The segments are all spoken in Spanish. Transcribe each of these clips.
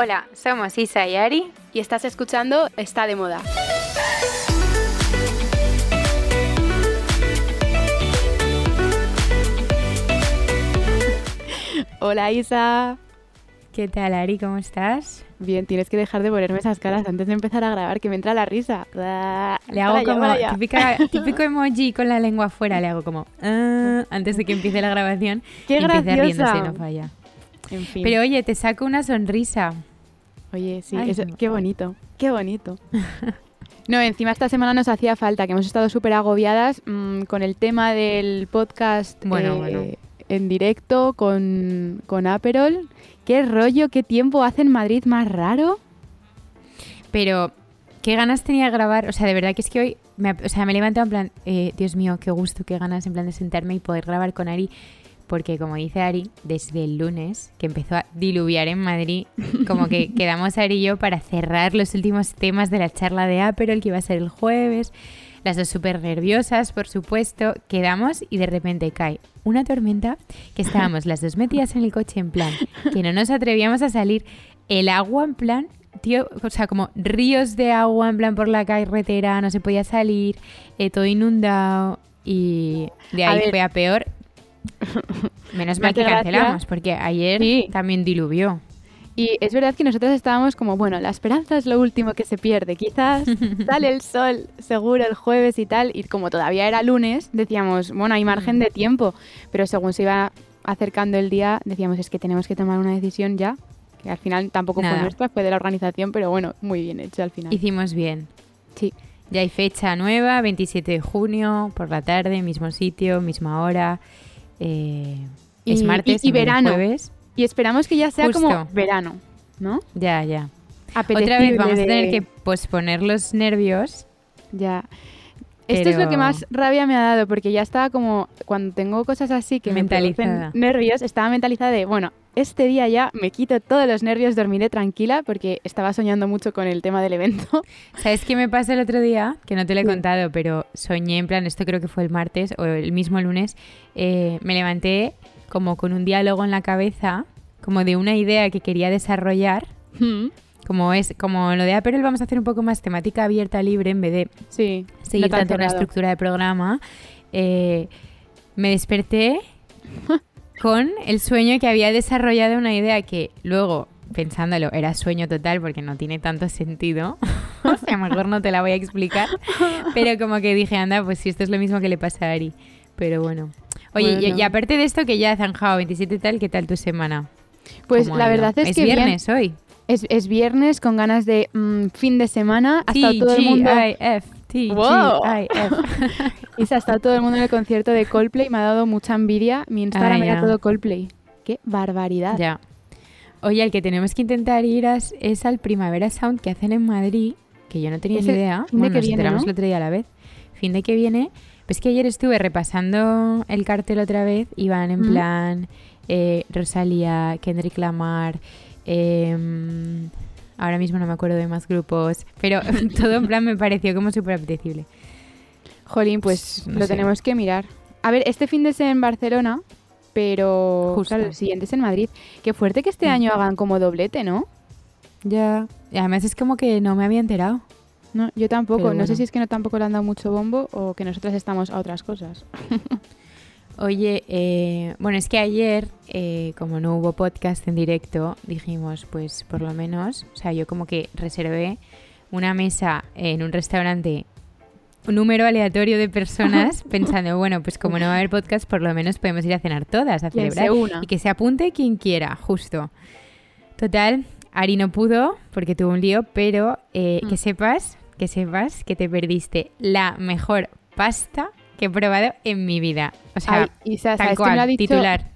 Hola, somos Isa y Ari y estás escuchando Está de Moda. Hola Isa. ¿Qué tal Ari? ¿Cómo estás? Bien, tienes que dejar de ponerme esas caras antes de empezar a grabar, que me entra la risa. Le hago como típico emoji con la lengua afuera, le hago como ah", antes de que empiece la grabación. ¡Qué y empiece riéndose, no falla. Pero oye, te saco una sonrisa. Oye, sí, qué bonito, qué bonito. No, encima esta semana nos hacía falta, que hemos estado súper agobiadas mm, con el tema del podcast bueno, eh, en directo con, con Aperol. ¿Qué rollo, qué tiempo hace en Madrid más raro? Pero, ¿qué ganas tenía de grabar? O sea, de verdad que es que hoy, me, o sea, me he levantado en plan, eh, Dios mío, qué gusto, qué ganas en plan de sentarme y poder grabar con Ari porque como dice Ari, desde el lunes que empezó a diluviar en Madrid, como que quedamos Ari y yo para cerrar los últimos temas de la charla de Aperol que iba a ser el jueves. Las dos súper nerviosas, por supuesto. Quedamos y de repente cae una tormenta que estábamos las dos metidas en el coche en plan, que no nos atrevíamos a salir. El agua en plan, tío, o sea, como ríos de agua en plan por la carretera, no se podía salir, eh, todo inundado. Y de ahí fue a peor Menos mal que cancelamos, porque ayer también diluvió. Y es verdad que nosotros estábamos como, bueno, la esperanza es lo último que se pierde. Quizás sale el sol seguro el jueves y tal. Y como todavía era lunes, decíamos, bueno, hay margen mm. de tiempo. Pero según se iba acercando el día, decíamos, es que tenemos que tomar una decisión ya. Que al final tampoco fue nuestra, fue de la organización, pero bueno, muy bien hecho al final. Hicimos bien. Sí. Ya hay fecha nueva, 27 de junio, por la tarde, mismo sitio, misma hora. Eh, es martes y, verano. Jueves. Y esperamos que ya sea como verano, ¿no? Ya, ya. Otra vez vamos a tener que posponer los nervios. Ya. Esto es lo que más rabia me ha dado, porque ya estaba como, cuando tengo cosas así que me producen nervios, estaba mentalizada de, bueno, este día ya me quito todos los nervios, dormiré tranquila, porque estaba soñando mucho con el tema del evento. ¿Sabes qué me pasó el otro día? Que no te lo he contado, pero soñé, en plan, esto creo que fue el martes o el mismo lunes, eh, me levanté como con un diálogo en la cabeza, como de una idea que quería desarrollar. Hmm como es como lo de Apple vamos a hacer un poco más temática abierta libre en vez de sí, seguir tanto una estructura de programa eh, me desperté con el sueño que había desarrollado una idea que luego pensándolo era sueño total porque no tiene tanto sentido. O sea mejor no te la voy a explicar pero como que dije anda pues si esto es lo mismo que le pasa a Ari pero bueno. Oye Y, aparte de esto que ya ha zanjado 27 tal qué tal tu semana pues la verdad es, es que viernes hoy es, es, viernes con ganas de mm, fin de semana. Hasta todo el mundo. T wow. y se ha estado todo el mundo en el concierto de Coldplay. Me ha dado mucha envidia. Mi Instagram era todo Coldplay. ¡Qué barbaridad! Ya. Oye, el que tenemos que intentar ir es, al Primavera Sound que hacen en Madrid, que yo no tenía ni idea. Fin de que viene, el otro día a la vez. Fin de que viene. Pues que ayer estuve repasando el cartel otra vez. Iban en plan eh, Rosalía, Kendrick Lamar, Em, ahora mismo no me acuerdo de más grupos, pero todo en plan me pareció como súper apetecible. Jolín, pues lo tenemos que mirar. A ver, este fin de semana en Barcelona, pero Justo. el siguiente es en Madrid. Qué fuerte que este mm. año hagan como doblete, ¿no? Ya. Y además es como que no me había enterado. No, yo tampoco. No sé si es que no tampoco le han dado mucho bombo o que nosotras estamos a otras cosas. Oye, eh, bueno, es que ayer, eh, como no hubo podcast en directo, dijimos, pues por lo menos, o sea, yo como que reservé una mesa en un restaurante, un número aleatorio de personas, pensando, bueno, pues como no va a haber podcast, por lo menos podemos ir a cenar todas, a celebrar. Y que se apunte quien quiera, justo. Total, Ari no pudo porque tuvo un lío, pero eh, que mm. sepas, que sepas que te perdiste la mejor pasta que he probado en mi vida. O sea, tal cual, me dicho, titular.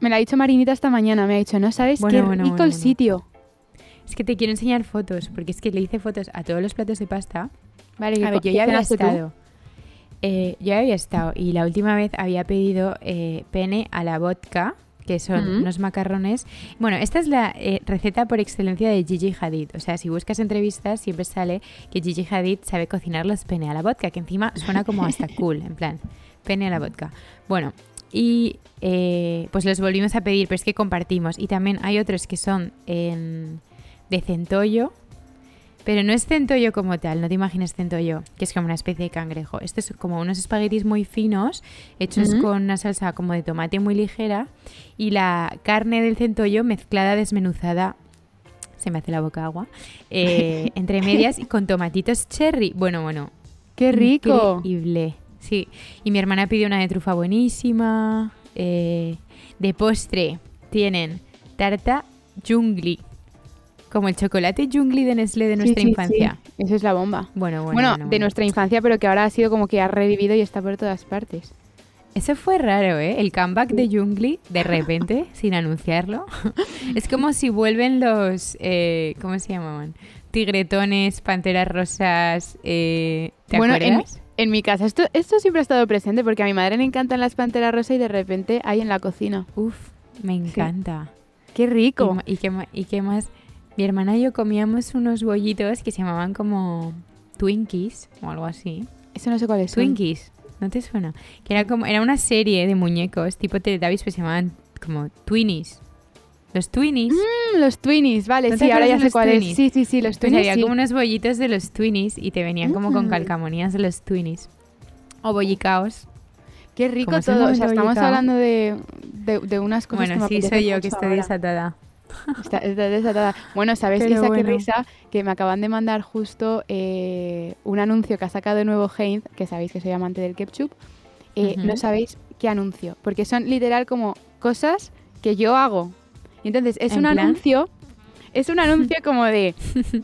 Me lo ha dicho Marinita esta mañana, me ha dicho, no sabes qué rico el sitio. Es que te quiero enseñar fotos, porque es que le hice fotos a todos los platos de pasta. Vale, a ver, yo ya había estado. Eh, yo ya había estado y la última vez había pedido eh, pene a la vodka que son unos macarrones. Bueno, esta es la eh, receta por excelencia de Gigi Hadid. O sea, si buscas entrevistas, siempre sale que Gigi Hadid sabe cocinar los pene a la vodka, que encima suena como hasta cool, en plan, pene a la vodka. Bueno, y eh, pues los volvimos a pedir, pero es que compartimos. Y también hay otros que son en de centollo, pero no es centollo como tal, no te imagines centollo, que es como una especie de cangrejo. Esto es como unos espaguetis muy finos, hechos con una salsa como de tomate muy ligera, y la carne del centollo mezclada, desmenuzada, se me hace la boca agua, eh, entre medias y con tomatitos cherry. Bueno, bueno, ¡Qué rico! Increíble. Sí. Y mi hermana pidió una de trufa buenísima. eh, de postre tienen tarta jungli. Como el chocolate jungli de Nestlé de nuestra sí, sí. infancia. Eso es la bomba. Bueno, bueno, Bueno, bueno, de bueno. nuestra infancia, pero que ahora ha sido como que ha revivido y está por todas partes. Eso fue raro, ¿eh? El comeback de Jungli, de repente, sin anunciarlo. es como si vuelven los... eh, ¿Cómo se llamaban? Tigretones, panteras rosas... Eh, ¿Te bueno, acuerdas? en mi casa esto, esto siempre ha estado presente porque a mi madre le encantan las panteras rosa y de repente hay en la cocina. Uf, me encanta. ¡Qué ¿Y, rico! qué, y qué más? Mi hermana y yo comíamos unos bollitos que se llamaban como Twinkies o algo así. Eso no sé cuál es. Twinkies, ¿no te suena? Que era como era una serie de muñecos tipo Teletubbies, pues se llamaban como Twinnies. Los Twinnies. Mm, los Twinnies, vale, ¿No sí, ahora ya sé cuál es. Sí, sí, sí, los Pues Twinnies. había sí. como unos bollitos de los Twinnies y te venían como con Mm. calcamonías de los Twinnies. O bollicaos. Qué rico todo. O sea, estamos hablando de, de, de unas cosas Bueno, que me sí, soy yo que estoy ahora. desatada. Está, está desatada. Bueno, ¿sabes, Pero Isa, qué bueno. risa? Que me acaban de mandar justo eh, un anuncio que ha sacado de nuevo Heinz, que sabéis que soy amante del ketchup. Eh. No sabéis qué anuncio, porque son literal como cosas que yo hago. Y entonces es ¿En un plan? anuncio, es un anuncio como de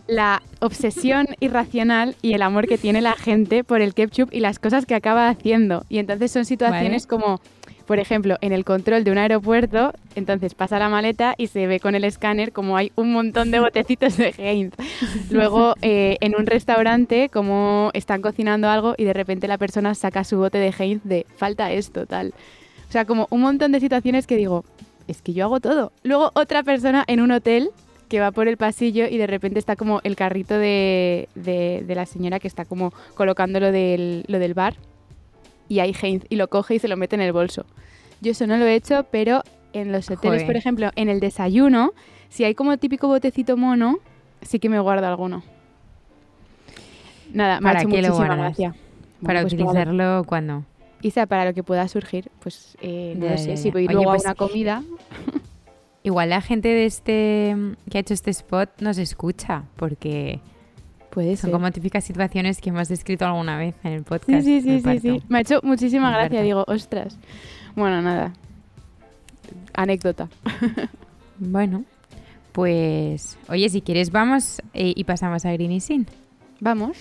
la obsesión irracional y el amor que tiene la gente por el ketchup y las cosas que acaba haciendo. Y entonces son situaciones como, por ejemplo, en el control de un aeropuerto, entonces pasa la maleta y se ve con el escáner como hay un montón de botecitos de Heinz. Luego eh, en un restaurante como están cocinando algo y de repente la persona saca su bote de Heinz de falta esto, tal. O sea, como un montón de situaciones que digo, es que yo hago todo. Luego otra persona en un hotel que va por el pasillo y de repente está como el carrito de, de- de la señora que está como colocando lo del, lo del bar y hay Heinz y lo coge y se lo mete en el bolso. Yo eso no lo he hecho, pero en los hoteles, Joder. por ejemplo, en el desayuno, si hay como típico botecito mono, sí que me guardo alguno. Nada, me ha ¿Para hecho qué lo muchísima gracia. Para Bueno, pues utilizarlo cuando. Isa, para lo que pueda surgir, pues eh, no Ya, lo sé, ya, si voy Oye, luego pues- a una comida, Igual la gente de este que ha hecho este spot nos escucha, porque puede son ser. como típicas situaciones que hemos descrito alguna vez en el Sí, podcast. sí, sí, sí, parto. sí. Me ha hecho muchísima Me gracia, parto. digo, ostras. Bueno, nada. Anécdota. Bueno, pues oye, si quieres vamos eh, y pasamos a Green y Sin. Vamos.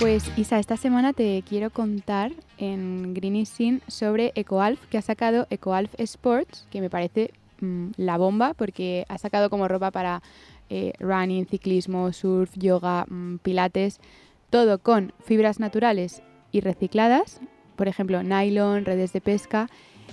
Pues Isa, esta semana te quiero contar en Green Sin sobre EcoAlf, que ha sacado EcoAlf Sports, que me parece mm, la bomba porque ha sacado como ropa para eh, running, ciclismo, surf, yoga, mm, pilates, todo con fibras naturales y recicladas, por ejemplo, nylon, redes de pesca.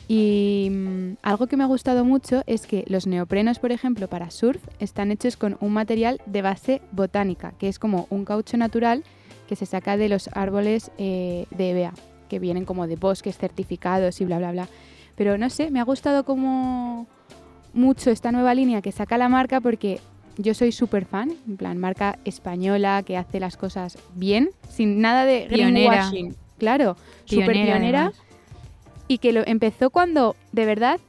Y mm, algo que me ha gustado mucho es que los neoprenos, por ejemplo, para surf, están hechos con un material de base botánica, que es como un caucho natural que se saca de los árboles eh, de EBA, que vienen como de bosques certificados y bla, bla, bla. Pero no sé, me ha gustado como mucho esta nueva línea que saca la marca porque yo soy súper fan, en plan marca española que hace las cosas bien, sin nada de greenwashing. Claro, súper Pionera, y que lo empezó cuando de verdad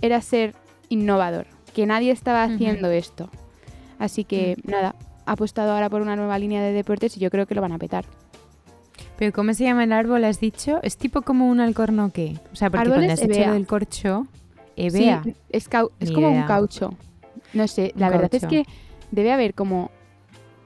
era ser innovador, que nadie estaba haciendo esto. Así que nada, ha apostado ahora por una nueva línea de deportes y yo creo que lo van a petar. Pero ¿cómo se llama el árbol? ¿Has dicho? Es tipo como un alcornoque. O sea, porque Árboles cuando has dicho del corcho, Evea. Sí, es, como un caucho. No sé, la Un verdad caucho. es que debe haber como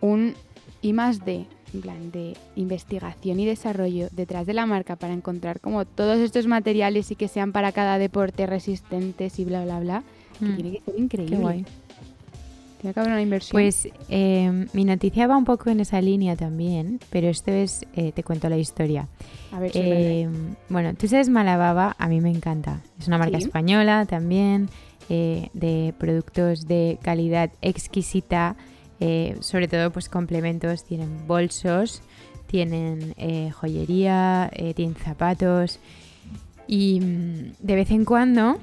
un I más D, en plan de investigación y desarrollo detrás de la marca para encontrar como todos estos materiales y que sean para cada deporte resistentes y bla, bla, bla. Que Mm, tiene que ser increíble. qué guay. Tiene que haber una inversión. Pues eh, mi noticia va un poco en esa línea también, pero esta vez eh, te cuento la historia. a ver si es. Eh, bueno, tú sabes Malababa, a mí me encanta. Es una marca Sí. española también, eh, de productos de calidad exquisita, eh, sobre todo pues complementos, tienen bolsos, tienen joyería, tienen zapatos y mm, de vez en cuando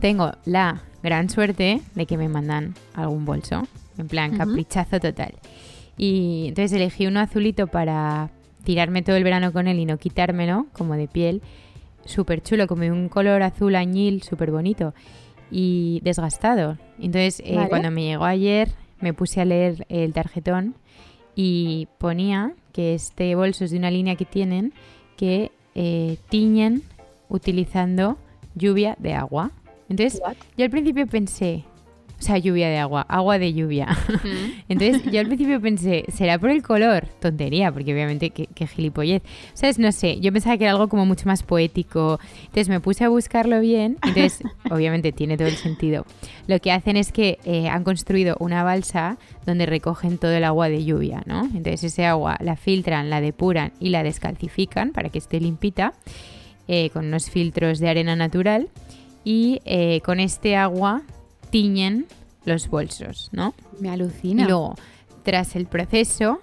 tengo la gran suerte de que me mandan algún bolso, en plan caprichazo total. Y entonces elegí uno azulito para tirarme todo el verano con él y no quitármelo, como de piel. Súper chulo, como un color azul añil, súper bonito y desgastado. Entonces, eh, Vale. cuando me llegó ayer, me puse a leer el tarjetón y ponía que este bolso es de una línea que tienen que eh, tiñen utilizando lluvia de agua. Entonces, What? yo al principio pensé, o sea, lluvia de agua, agua de lluvia. Entonces yo al principio pensé, ¿será por el color? Tontería, porque obviamente que, que gilipollez. ¿Sabes? No sé, yo pensaba que era algo como mucho más poético. Entonces me puse a buscarlo bien. Entonces, obviamente tiene todo el sentido. Lo que hacen es que eh, han construido una balsa donde recogen todo el agua de lluvia, ¿no? Entonces ese agua la filtran, la depuran y la descalcifican para que esté limpita eh, con unos filtros de arena natural y eh, con este agua tiñen los bolsos, ¿no? Me Y alucina. luego, tras el proceso,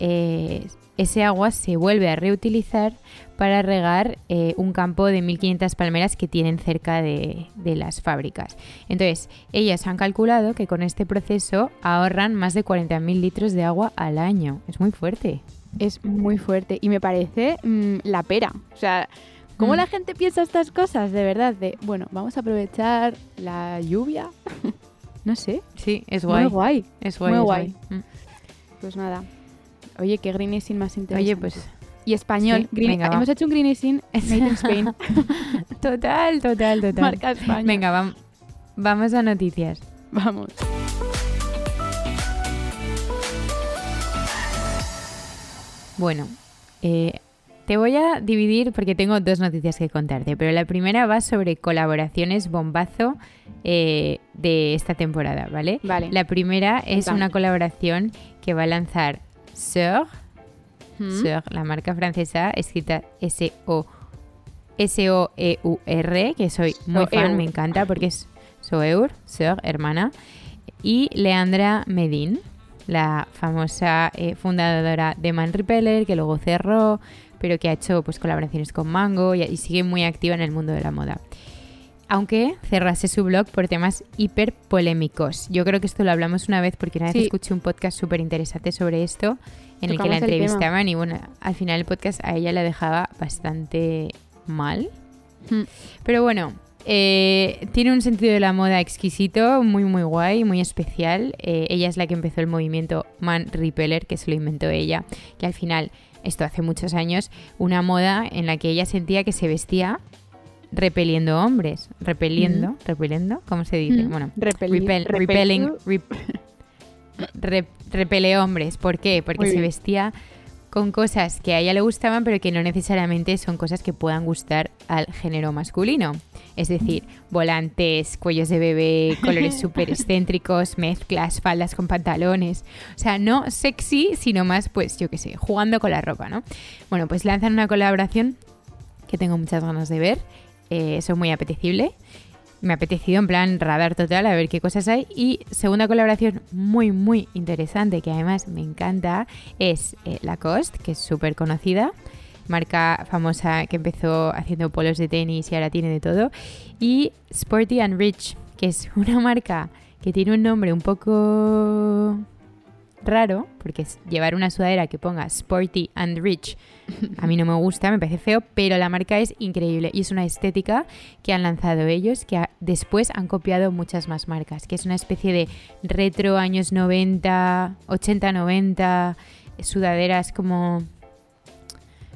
eh, ese agua se vuelve a reutilizar para regar eh, un campo de 1500 palmeras que tienen cerca de, de las fábricas. Entonces, ellas han calculado que con este proceso ahorran más de 40.000 litros de agua al año. Es muy fuerte. Es muy fuerte y me parece mm, la pera. O sea, ¿cómo Mm. la gente piensa estas cosas? De verdad, de, bueno, vamos a aprovechar la lluvia. no sé, Sí, es muy guay. guay. Es guay. Muy es guay. Mm. Pues nada. Oye, qué greenising más interesante. Oye, pues Y español. Sí, green- venga, va. Hemos hecho un greenising made in Spain. total, total, total. Marca España. Venga, vam- vamos a noticias. Vamos. Bueno, eh, te voy a dividir porque tengo dos noticias que contarte, pero la primera va sobre colaboraciones bombazo eh, de esta temporada, ¿vale? Vale. La primera es una colaboración que va a lanzar Seur, Mm. La marca francesa, escrita S-O S-O-E-U-R, que soy muy fan, me encanta porque es Soeur, Seur, hermana, y Leandra Medin, la famosa eh, fundadora de Man Repeller, que luego cerró, pero que ha hecho pues colaboraciones con Mango y, y sigue muy activa en el mundo de la moda. Aunque cerrase su blog por temas hiper polémicos. Yo creo que esto lo hablamos una vez porque una vez Sí. escuché un podcast súper interesante sobre esto en el que la entrevistaban y bueno, al final el podcast a ella la dejaba bastante mal. Mm. Pero bueno, eh, tiene un sentido de la moda exquisito, muy muy guay, muy especial. Eh, ella es la que empezó el movimiento Man Repeller, que se lo inventó ella, que al final, esto hace muchos años, una moda en la que ella sentía que se vestía repeliendo hombres, repeliendo, repeliendo, ¿cómo se dice? Mm. Bueno, Repeli- repel- repel- repelling, rep- re- repele hombres. ¿Por qué? Porque Muy se bien. vestía con cosas que a ella le gustaban, pero que no necesariamente son cosas que puedan gustar al género masculino. Es decir, volantes, cuellos de bebé, colores súper excéntricos, mezclas, faldas con pantalones. O sea, no sexy, sino más, pues, yo qué sé, jugando con la ropa, ¿no? Bueno, pues lanzan una colaboración que tengo muchas ganas de ver. Eh, eso es muy apetecible. Me ha apetecido en plan radar total a ver qué cosas hay. Y segunda colaboración muy, muy interesante, que además me encanta, es eh, Lacoste, que es súper conocida. Marca famosa que empezó haciendo polos de tenis y ahora tiene de todo. Y Sporty and Rich, que es una marca que tiene un nombre un poco raro, porque llevar una sudadera que ponga Sporty and Rich a mí no me gusta, me parece feo, pero la marca es increíble y es una estética que han lanzado ellos, que después han copiado muchas más marcas, que es una especie de retro años 90, 80, 90, sudaderas como...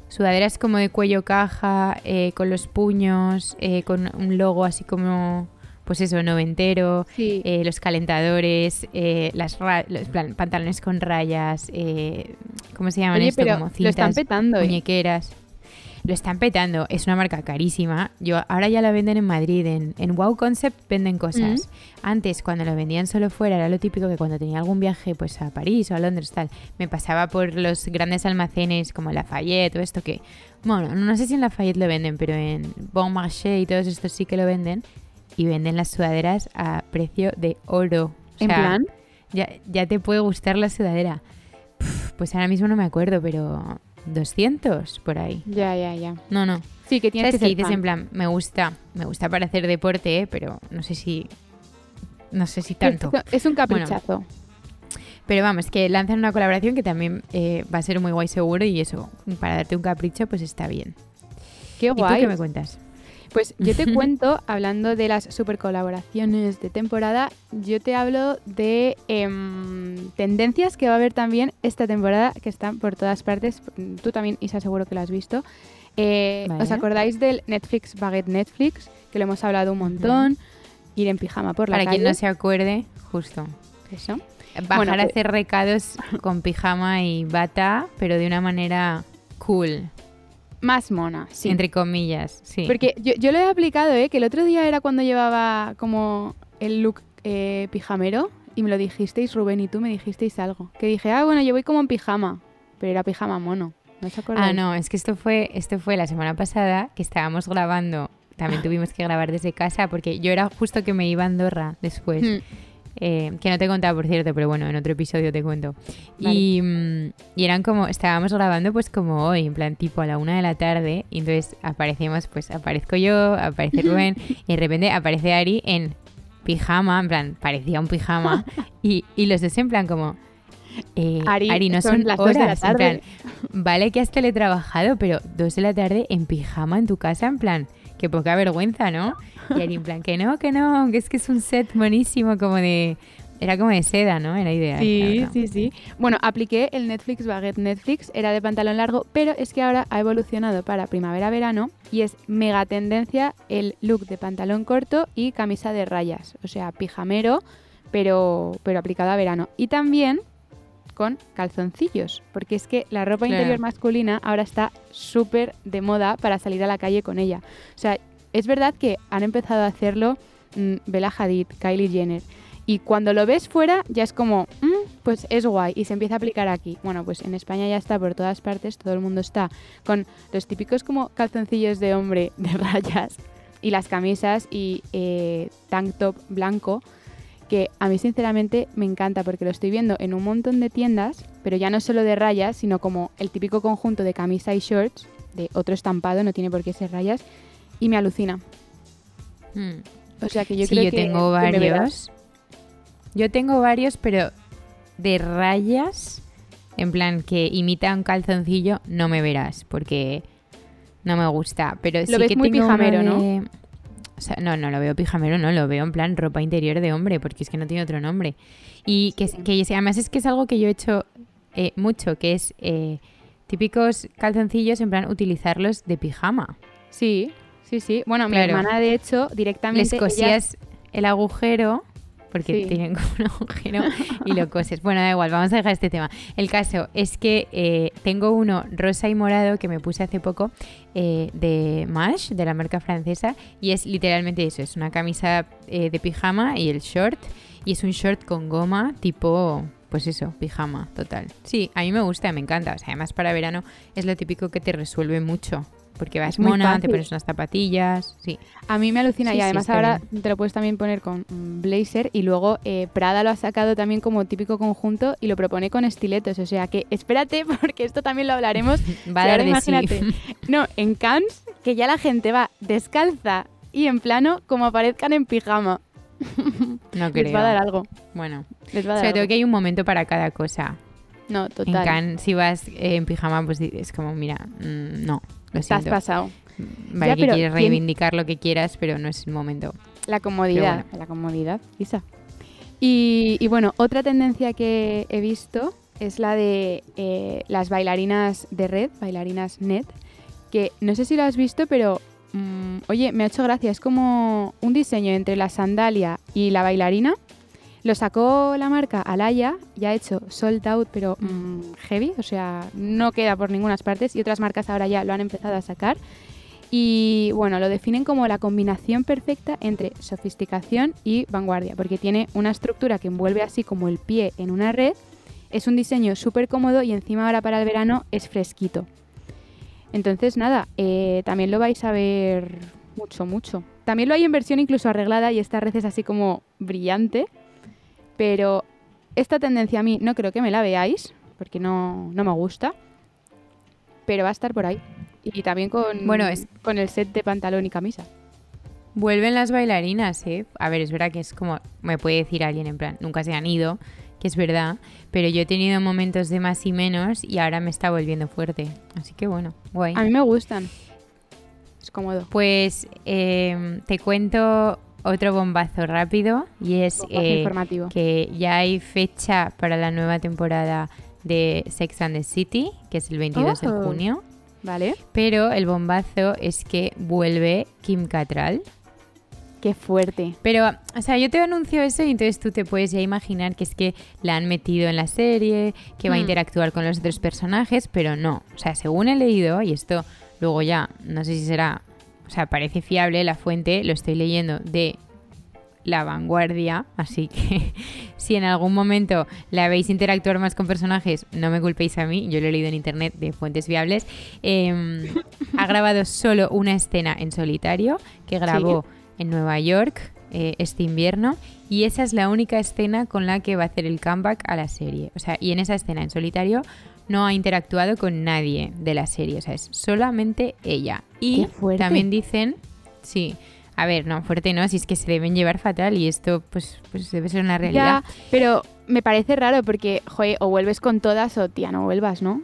Sudaderas como de cuello caja, eh, con los puños, eh, con un logo así como, pues eso, noventero, Sí. eh, los calentadores, eh, las ra- los plan- pantalones con rayas, eh, ¿cómo se llaman Oye, esto? pero Como lo están petando. ¿eh? muñequeras. Lo están petando, es una marca carísima. Yo ahora ya la venden en Madrid, en, en Wow Concept venden cosas. Antes, cuando lo vendían solo fuera, era lo típico que cuando tenía algún viaje pues a París o a Londres tal, me pasaba por los grandes almacenes como Lafayette o esto que, bueno, no sé si en Lafayette lo venden, pero en Bon Marché y todos estos sí que lo venden y venden las sudaderas a precio de oro. O En plan, ya, ya te puede gustar la sudadera. Pues ahora mismo no me acuerdo, pero 200 por ahí. Ya, ya, ya. No, no. Sí, que tienes ¿Sabes que ser dices fan. en plan? Me gusta, me gusta para hacer deporte, ¿eh? pero no sé si... No sé si tanto. Es, un caprichazo. Pero vamos, que lanzan una colaboración que también eh, va a ser muy guay seguro y eso, para darte un capricho, pues está bien. Qué ¿Y tú guay. qué me cuentas? Pues yo te cuento, hablando de las super colaboraciones de temporada, yo te hablo de em, tendencias que va a haber también esta temporada, que están por todas partes. Tú también, Isa, seguro que lo has visto. Eh, Vale. ¿Os acordáis del Netflix Baguette Netflix? Que lo hemos hablado un montón. Ir en pijama por la Para calle. quien no se acuerde, justo. Eso. Bajar Bueno, a hacer recados con pijama y bata, pero de una manera cool, Más mona, sí. entre comillas. Sí. Porque yo, yo lo he aplicado, ¿eh? Que el otro día era cuando llevaba como el look eh, pijamero y me lo dijisteis, Rubén, y tú me dijisteis algo. Que dije, ah, bueno, yo voy como en pijama, pero era pijama mono. ¿No os acordáis? Ah, no, es que esto fue, esto fue la semana pasada que estábamos grabando. También tuvimos que grabar desde casa porque yo era justo que me iba a Andorra después. Hmm. Eh, que no te he contado, por cierto, pero bueno, en otro episodio te cuento. Vale. Y, mm, y eran como, estábamos grabando pues como hoy, en plan tipo a la una de la tarde. Y entonces aparecemos, pues aparezco yo, aparece Rubén y de repente aparece Ari en pijama, en plan, parecía un pijama. y, y los dos en plan como... eh, Ari, no son son, las dos de la horas, en tarde. plan, vale que has teletrabajado, pero dos de la tarde en pijama en tu casa, en plan, qué poca vergüenza, ¿no? Y Ari en plan, que no, que no, que es que es un set buenísimo, como de... Era como de seda, ¿no? Era ideal. Sí, sí, sí. Bueno, apliqué el Netflix Baguette Netflix, era de pantalón largo, pero es que ahora ha evolucionado para primavera-verano y es mega tendencia el look de pantalón corto y camisa de rayas, o sea, pijamero, pero, pero aplicado a verano. Y también con calzoncillos, porque es que la ropa Claro. interior masculina ahora está súper de moda para salir a la calle con ella. O sea, es verdad que han empezado a hacerlo mm, Bella Hadid, Kylie Jenner. Y cuando lo ves fuera ya es como, "Mm, pues es guay y se empieza a aplicar aquí. Bueno, pues en España ya está por todas partes, todo el mundo está con los típicos como calzoncillos de hombre de rayas y las camisas y eh, tank top blanco que a mí sinceramente me encanta porque lo estoy viendo en un montón de tiendas, pero ya no solo de rayas, sino como el típico conjunto de camisa y shorts, de otro estampado, no tiene por qué ser rayas, y me alucina. Mm. O sea que yo sí, creo yo que tengo varios. Yo tengo varios, pero de rayas, en plan que imita un calzoncillo, no me verás, porque no me gusta. Pero sí ves que muy tengo pijamero, ¿no? O sea, no, no lo veo pijamero, no, lo veo en plan ropa interior de hombre, porque es que no tiene otro nombre. Y que, que además es que es algo que yo he hecho eh, mucho, que es eh, típicos calzoncillos, en plan utilizarlos de pijama. Sí, sí, sí. Bueno, mi Claro. hermana de hecho directamente... Les ella- cosías el agujero, porque Sí. tienen como un agujero, y lo coses. Bueno, da igual, vamos a dejar este tema. El caso es que eh, tengo uno rosa y morado que me puse hace poco eh, de Mash, de la marca francesa, y es literalmente eso, es una camisa eh, de pijama y el short, y es un short con goma tipo... Pues eso, pijama, total. Sí, a mí me gusta, me encanta. O sea, además para verano es lo típico que te resuelve mucho. Porque vas Es muy mona, te fácil. pones unas zapatillas. Sí. A mí me alucina Sí, y además ahora te lo puedes también poner con blazer y luego eh, Prada lo ha sacado también como típico conjunto y lo propone con estiletos. O sea que espérate porque esto también lo hablaremos. Va a dar de sí. imagínate, No, en Cannes que ya la gente va descalza y en plano como aparezcan en pijama. No Les creo. va a dar algo. Bueno, Les va a o dar sea, creo algo. que hay un momento para cada cosa. No, En total. Cannes, si vas eh, en pijama, pues es como, mira, mm, no, lo Estás siento. pasado. Vale, Ya, que quieres ¿quién- reivindicar lo que quieras, pero no es el momento. La comodidad, la comodidad, Isa. Y, y bueno, otra tendencia que he visto es la de eh, las bailarinas de red, bailarinas net, que no sé si lo has visto, pero mm, oye, me ha hecho gracia. Es como un diseño entre la sandalia y la bailarina. Lo sacó la marca Alaya, ya ha hecho sold out, pero mm, heavy, o sea, no queda por ninguna partes y otras marcas ahora ya lo han empezado a sacar. Y bueno, lo definen como la combinación perfecta entre sofisticación y vanguardia, porque tiene una estructura que envuelve así como el pie en una red, es un diseño súper cómodo y encima ahora para el verano es fresquito. Entonces nada, eh, también lo vais a ver mucho, mucho. También lo hay en versión incluso arreglada y esta red es así como brillante, pero esta tendencia a mí no creo que me la veáis, porque no, no me gusta, pero va a estar por ahí. Y también con, Bueno, es- con el set de pantalón y camisa. Vuelven las bailarinas, ¿eh? A ver, es verdad que es como, me puede decir alguien en plan, nunca se han ido, que es verdad, pero yo he tenido momentos de más y menos y ahora me está volviendo fuerte. Así que bueno, guay. A mí me gustan. Es cómodo. Pues eh, te cuento otro bombazo rápido y es eh, informativo. que ya hay fecha para la nueva temporada de Sex and the City, que es el 22 de Oh. junio. ¿Vale? Pero el bombazo es que vuelve Kim Cattrall. Qué fuerte. Pero, o sea, yo te anuncio eso y entonces tú te puedes ya imaginar que es que la han metido en la serie, que va a Hmm. interactuar con los otros personajes, pero no. O sea, según he leído, y esto luego ya, no sé si será, o sea, parece fiable la fuente, lo estoy leyendo de La Vanguardia, así que si en algún momento la veis interactuar más con personajes, no me culpéis a mí, yo lo he leído en internet de fuentes fiables. Em, ha grabado solo una escena en solitario que grabó en Nueva York eh, este invierno y esa es la única escena con la que va a hacer el comeback a la serie. O sea, y en esa escena en solitario no ha interactuado con nadie de la serie, o sea, es solamente ella. Y también dicen, sí, a ver, no, fuerte no, si es que se deben llevar fatal y esto pues, pues debe ser una realidad. Ya, pero me parece raro porque, joder, o vuelves con todas o tía, no vuelvas, ¿no?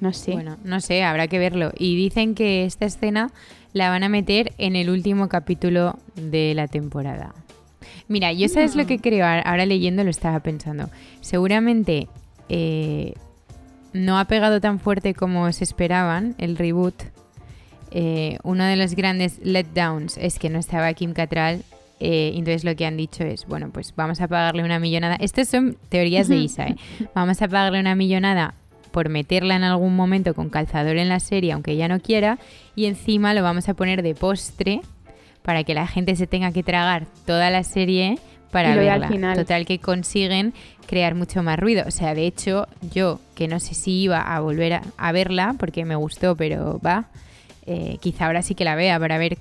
No sé. Bueno, no sé, habrá que verlo. Y dicen que esta escena la van a meter en el último capítulo de la temporada. Mira, yo sabes lo que creo, ahora leyendo lo estaba pensando. Seguramente eh, no ha pegado tan fuerte como se esperaban el reboot. Eh, uno de los grandes letdowns es que no estaba Kim Cattrall. eh, entonces lo que han dicho es, bueno, pues vamos a pagarle una millonada. Estas son teorías de Isa, ¿eh? Vamos a pagarle una millonada por meterla en algún momento con calzador en la serie, aunque ella no quiera, y encima lo vamos a poner de postre para que la gente se tenga que tragar toda la serie para Y al verla. final. Total que consiguen crear mucho más ruido. O sea, de hecho, yo que no sé si iba a volver a, a verla porque me gustó, pero va, eh, quizá ahora sí que la vea para ver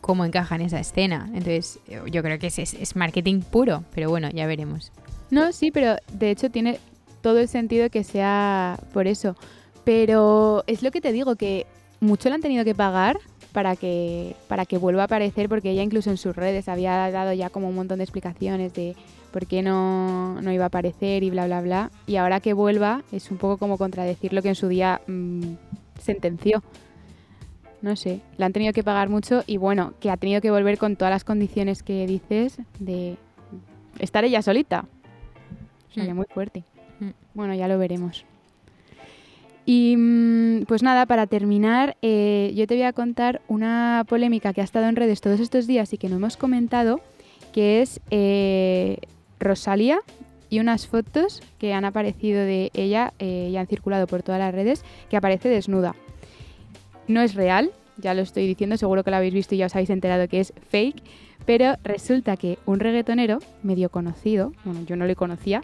cómo encaja en esa escena. Entonces, yo- yo creo que es, es- es marketing puro, pero bueno, ya veremos. No, sí, pero de hecho tiene todo el sentido que sea por eso. Pero es lo que te digo, que mucho le han tenido que pagar para que, para que vuelva a aparecer, porque ella incluso en sus redes había dado ya como un montón de explicaciones de por qué no, no iba a aparecer y bla, bla, bla. Y ahora que vuelva es un poco como contradecir lo que en su día mm, sentenció. No sé, le han tenido que pagar mucho y bueno, que ha tenido que volver con todas las condiciones que dices de estar ella solita. O sea, Mm. muy fuerte. Mm. Bueno, ya lo veremos. Y mm, pues nada, para terminar, eh, yo te voy a contar una polémica que ha estado en redes todos estos días y que no hemos comentado, que es eh, Rosalía y unas fotos que han aparecido de ella eh, y han circulado por todas las redes, que aparece desnuda. No es real, ya lo estoy diciendo, seguro que lo habéis visto y ya os habéis enterado que es fake, pero resulta que un reggaetonero medio conocido, bueno, yo no le conocía,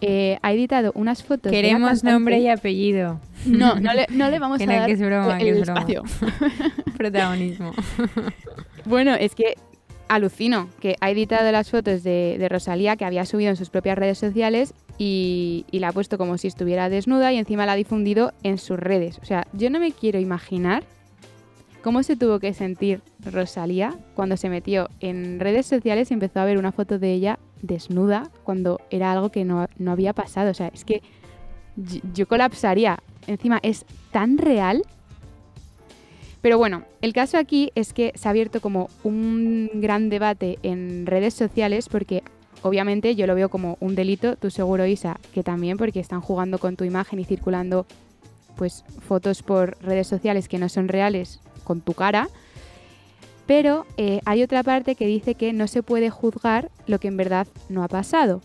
eh, ha editado unas fotos. Queremos nombre y apellido. No, no le, no le vamos Que a dar que es broma, el que es broma. espacio. Protagonismo. Bueno, es que alucino que ha editado las fotos de, de Rosalía que había subido en sus propias redes sociales y, y la ha puesto como si estuviera desnuda y encima la ha difundido en sus redes. O sea, yo no me quiero imaginar cómo se tuvo que sentir Rosalía cuando se metió en redes sociales y empezó a ver una foto de ella desnuda cuando era algo que no, no había pasado. O sea, es que yo, colapsaría. Encima es tan real. Pero bueno, el caso aquí es que se ha abierto como un gran debate en redes sociales porque obviamente yo lo veo como un delito, tú seguro Isa, que también porque están jugando con tu imagen y circulando pues fotos por redes sociales que no son reales con tu cara. Pero eh, hay otra parte que dice que no se puede juzgar lo que en verdad no ha pasado.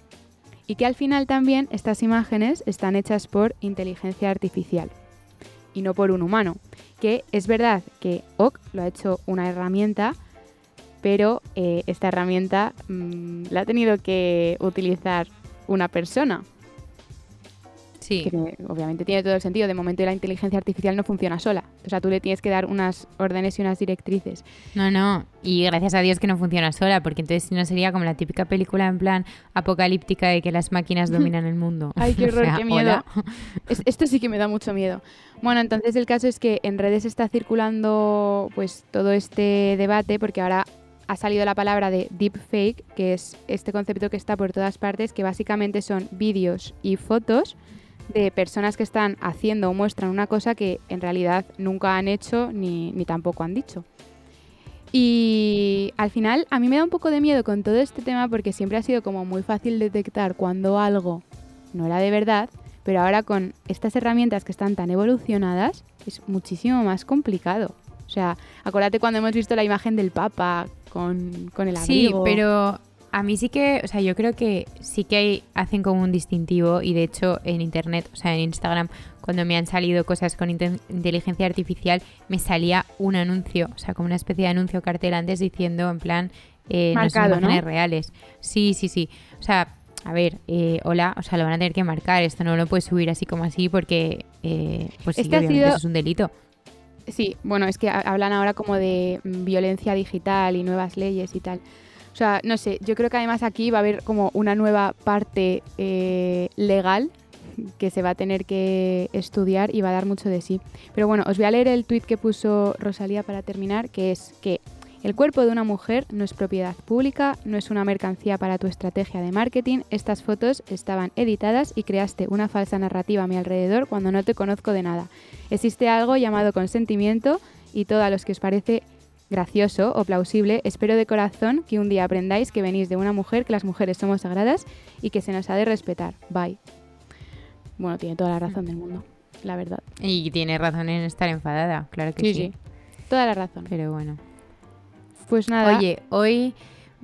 Y que al final también estas imágenes están hechas por inteligencia artificial y no por un humano. Que es verdad que OK lo ha hecho una herramienta, pero eh, esta herramienta mm, la ha tenido que utilizar una persona. Sí. Que obviamente tiene todo el sentido. De momento la inteligencia artificial no funciona sola. O sea, tú le tienes que dar unas órdenes y unas directrices. No, no. Y gracias a Dios que no funciona sola, porque entonces si no sería como la típica película en plan apocalíptica de que las máquinas dominan el mundo. Ay, qué O horror, sea, qué miedo. Es- esto sí que me da mucho miedo. Bueno, entonces el caso es que en redes está circulando pues todo este debate porque ahora ha salido la palabra de deepfake, que es este concepto que está por todas partes, que básicamente son vídeos y fotos de personas que están haciendo o muestran una cosa que en realidad nunca han hecho ni, ni tampoco han dicho. Y al final a mí me da un poco de miedo con todo este tema porque siempre ha sido como muy fácil detectar cuando algo no era de verdad, pero ahora con estas herramientas que están tan evolucionadas es muchísimo más complicado. O sea, acuérdate cuando hemos visto la imagen del Papa con, con el Sí, abrigo. pero a mí sí que, o sea, yo creo que sí que hay- hacen como un distintivo y de hecho en internet, o sea, en Instagram, cuando me han salido cosas con inte- inteligencia artificial, me salía un anuncio, o sea, como una especie de anuncio cartel antes diciendo en plan, eh, no son Marcado, ¿no? imágenes reales. Sí, sí, sí. O sea, a ver, eh, hola, o sea, lo van a tener que marcar, esto no lo puedes subir así como así porque, eh, pues sí, Este ha obviamente sido- eso es un delito. Sí, bueno, es que ha- hablan ahora como de mm, violencia digital y nuevas leyes y tal. O sea, no sé, yo creo que además aquí va a haber como una nueva parte eh, legal que se va a tener que estudiar y va a dar mucho de sí. Pero bueno, os voy a leer el tuit que puso Rosalía para terminar, que es que el cuerpo de una mujer no es propiedad pública, no es una mercancía para tu estrategia de marketing. Estas fotos estaban editadas y creaste una falsa narrativa a mi alrededor cuando no te conozco de nada. Existe algo llamado consentimiento y todo a los que os parece gracioso o plausible, espero de corazón que un día aprendáis que venís de una mujer, que las mujeres somos sagradas y que se nos ha de respetar. Bye. Bueno, tiene toda la razón del mundo, la verdad. Y tiene razón en estar enfadada, claro que sí. Toda la razón. Pero bueno. Pues nada. Oye, hoy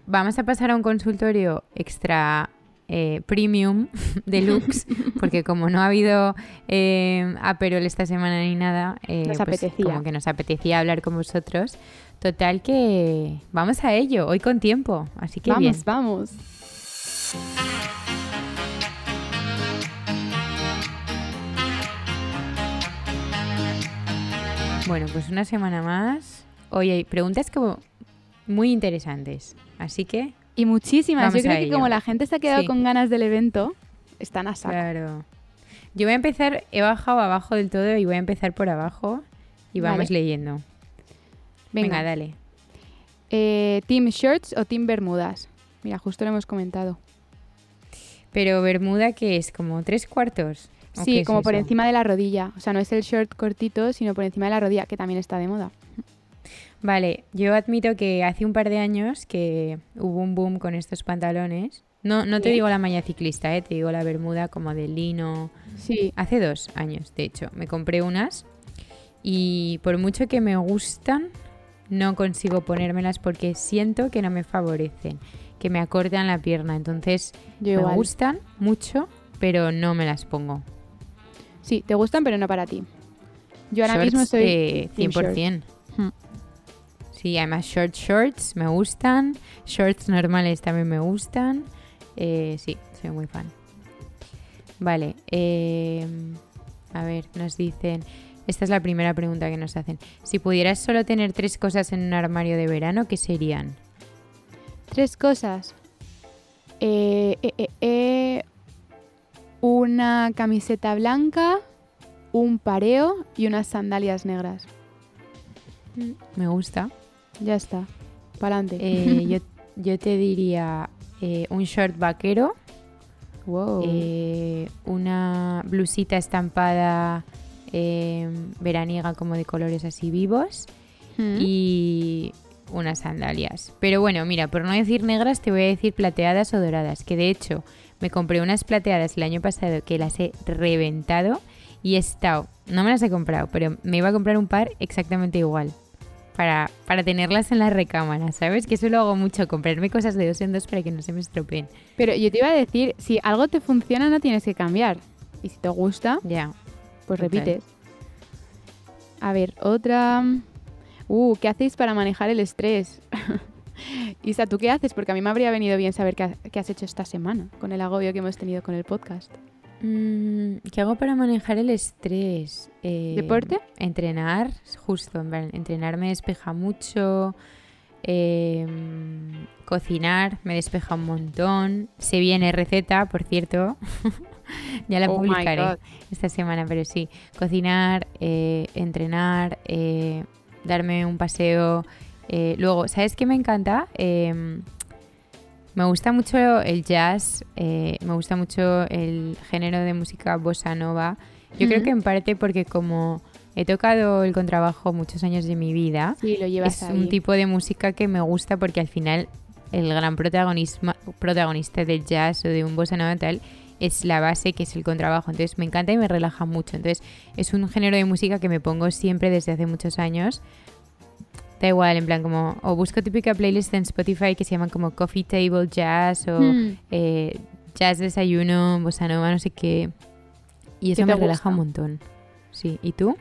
vamos a pasar a un consultorio extra eh, premium deluxe, porque como no ha habido eh, Aperol esta semana ni nada, eh, Nos pues como que nos apetecía hablar con vosotros. Total que vamos a ello, hoy con tiempo, así que vamos, bien. vamos. Bueno, pues una semana más. Hoy hay preguntas como muy interesantes, así que Y muchísimas. Vamos Yo creo que ello. como la gente se ha quedado Sí. con ganas del evento, están a saco. Claro. Yo voy a empezar, he bajado abajo del todo y voy a empezar por abajo y vamos Vale. leyendo. Venga, Venga, dale. eh, ¿Team Shirts o Team Bermudas? Mira, justo lo hemos comentado. Pero Bermuda, que es? ¿Como tres cuartos? ¿O qué Sí, es como por encima de la rodilla. O sea, no es el short cortito, sino por encima de la rodilla, que también está de moda. Vale, yo admito que hace un par de años que hubo un boom con estos pantalones. No, no te digo la malla ciclista, ¿eh? te digo la bermuda como de lino. Sí, Hace dos años, de hecho, me compré unas y por mucho que me gustan, no consigo ponérmelas porque siento que no me favorecen, que me acortan la pierna. Entonces, yo me igual. gustan mucho, pero no me las pongo. Sí, te gustan, pero no para ti. Yo ahora Shorts, mismo soy eh, team 100%. Hmm. Sí, además short shorts me gustan, shorts normales también me gustan. Eh, sí, soy muy fan. Vale, eh, a ver, nos dicen, esta es la primera pregunta que nos hacen. Si pudieras solo tener tres cosas en un armario de verano, ¿qué serían? Tres cosas. Eh, eh, eh, eh, una camiseta blanca, un pareo y unas sandalias negras. Me gusta. Ya está. Para adelante. Eh, yo, yo te diría un short vaquero, wow. una blusita estampada eh, veraniega como de colores así vivos Mm. y unas sandalias. Pero bueno, mira, por no decir negras te voy a decir plateadas o doradas, que de hecho me compré unas plateadas el año pasado que las he reventado y he estado, no me las he comprado, pero me iba a comprar un par exactamente igual. Para, para tenerlas en la recámara, ¿sabes? Que eso lo hago mucho, comprarme cosas de dos en dos para que no se me estropeen. Pero yo te iba a decir, si algo te funciona no tienes que cambiar. Y si te gusta, Ya. Pues repites. A ver, otra... Uh, ¿qué hacéis para manejar el estrés? Isa, ¿tú qué haces? Porque a mí me habría venido bien saber qué, ha- qué has hecho esta semana con el agobio que hemos tenido con el podcast. Mm, ¿Qué hago para manejar el estrés? Eh, ¿Deporte? Entrenar, justo. entrenar me despeja mucho. eh, cocinar me despeja un montón. Se viene receta, por cierto. ya la Oh publicaré esta semana, pero sí. Cocinar, eh, entrenar, eh, darme un paseo. eh, luego, ¿sabes qué me encanta? Em, me gusta mucho el jazz, me gusta mucho el género de música bossa nova. Yo creo que en parte porque como he tocado el contrabajo muchos años de mi vida, Sí, lo llevas es ahí. un tipo de música que me gusta porque al final el gran protagonista del jazz o de un bossa nova tal es la base que es el contrabajo. Entonces me encanta y me relaja mucho. Entonces es un género de música que me pongo siempre desde hace muchos años. Da igual, en plan como, o busco típica playlist en Spotify que se llaman como Coffee Table Jazz o Hmm. eh, Jazz Desayuno, Bossa Nova, no sé qué. Y eso ¿Qué me relaja un montón. Sí, ¿y tú?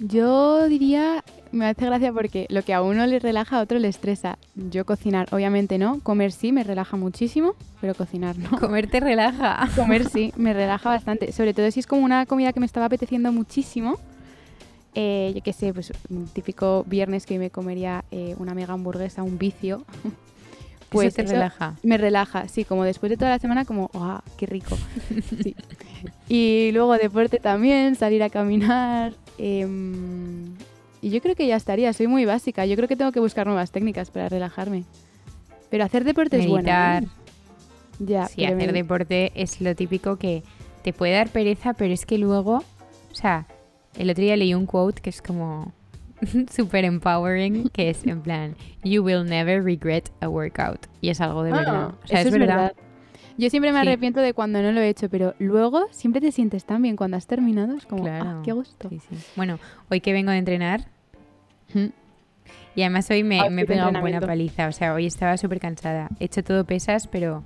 Yo diría, me hace gracia porque lo que a uno le relaja, a otro le estresa. Yo cocinar, obviamente no. Comer sí, me relaja muchísimo, pero cocinar no. Comer te relaja. Comer sí, me relaja bastante. Sobre todo si es como una comida que me estaba apeteciendo muchísimo. Eh, yo qué sé, pues un típico viernes que me comería eh, una mega hamburguesa, un vicio. Pues Pues te eso relaja. me relaja, sí, como después de toda la semana, como, ¡ah, qué rico! Sí. Y luego deporte también, salir a caminar. em, y yo creo que ya estaría, soy muy básica. Yo creo que tengo que buscar nuevas técnicas para relajarme. Pero hacer deporte es bueno. Meditar. ¿eh? Ya, Sí, hacer me- deporte es lo típico que te puede dar pereza, pero es que luego, o sea, el otro día leí un quote que es como super empowering, que es en plan, you will never regret a workout. Y es algo de Ah, verdad. O sea, eso es verdad. Yo siempre me Sí. arrepiento de cuando no lo he hecho, pero luego siempre te sientes tan bien cuando has terminado. Es como, Claro. ah, qué gusto. Sí, sí. Bueno, hoy que vengo de entrenar. Y además hoy me, he pegado una buena paliza. O sea, hoy estaba súper cansada. He hecho todo pesas, pero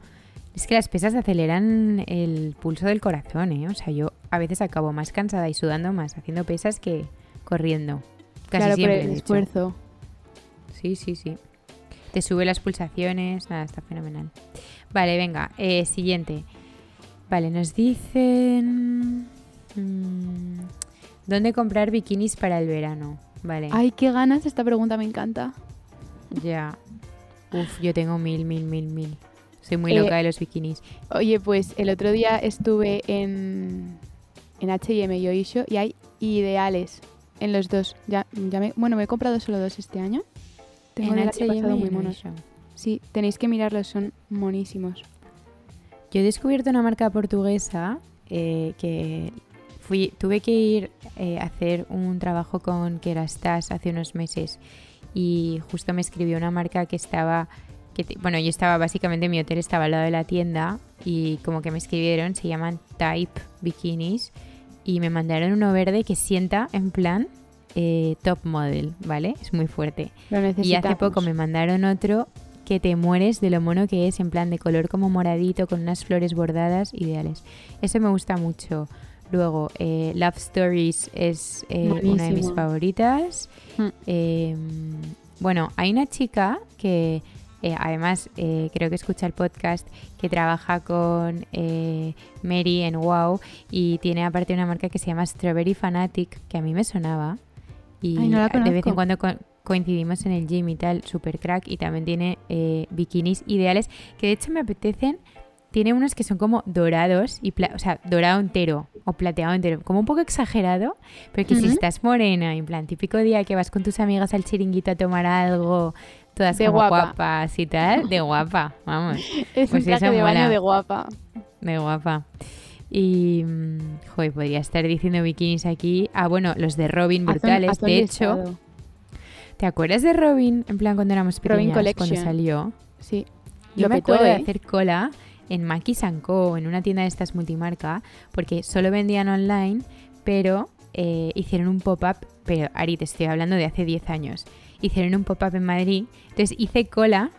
es que las pesas aceleran el pulso del corazón, ¿eh? O sea, yo a veces acabo más cansada y sudando más haciendo pesas que corriendo. Casi claro, siempre, por el esfuerzo. Sí, sí, sí. Te sube las pulsaciones, nada, está fenomenal. Vale, venga, eh, siguiente. Vale, nos dicen... mm, ¿Dónde comprar bikinis para el verano? Vale, Ay, qué ganas, esta pregunta me encanta. ya. Uf, yo tengo mil, mil, mil, mil. Soy muy Eh, loca de los bikinis. Oye, pues el otro día estuve en, en H&M y Oisho y hay ideales en los dos. Ya, ya me, bueno, me he comprado solo dos este año. Tengo En H&M muy monos. Sí, tenéis que mirarlos, son monísimos. Yo he descubierto una marca portuguesa eh, que fui, tuve que ir eh, a hacer un trabajo con Kerastase hace unos meses y justo me escribió una marca que estaba, que te- bueno, yo estaba básicamente, mi hotel estaba al lado de la tienda y como que me escribieron, se llaman Type Bikinis y me mandaron uno verde que sienta en plan eh, top model, ¿vale? Es muy fuerte. Lo Y hace poco me mandaron otro que te mueres de lo mono que es, en plan de color como moradito, con unas flores bordadas ideales. Eso me gusta mucho. Luego, eh, Love Stories es eh, una de mis favoritas. Mm. Eh, bueno, hay una chica que eh, además eh, creo que escucha el podcast, que trabaja con eh, Mary en Wow y tiene aparte una marca que se llama Strawberry Fanatic, que a mí me sonaba. Y Ay, no la de vez en cuando co- coincidimos en el gym y tal, super crack. Y también tiene eh, bikinis ideales, que de hecho me apetecen. Tiene unos que son como dorados, y o sea, dorado entero o plateado entero, como un poco exagerado, pero que si estás morena, en plan típico día que vas con tus amigas al chiringuito a tomar algo, todas De como guapa. guapas y tal, de guapa, vamos, Es pues un traje de baño de guapa. de guapa. Y, mm, joder, podría estar diciendo bikinis aquí. Ah, bueno, los de Robin brutales. de hecho. ¿te acuerdas de Robin? En plan, cuando éramos Robin pequeñas, cuando salió. Sí. Yo Lo me petó, acuerdo de ¿eh? hacer cola en Maquis Co, en una tienda de estas multimarca, porque solo vendían online, pero eh, hicieron un pop-up, pero Ari, te estoy hablando de hace 10 años, hicieron un pop-up en Madrid, entonces hice cola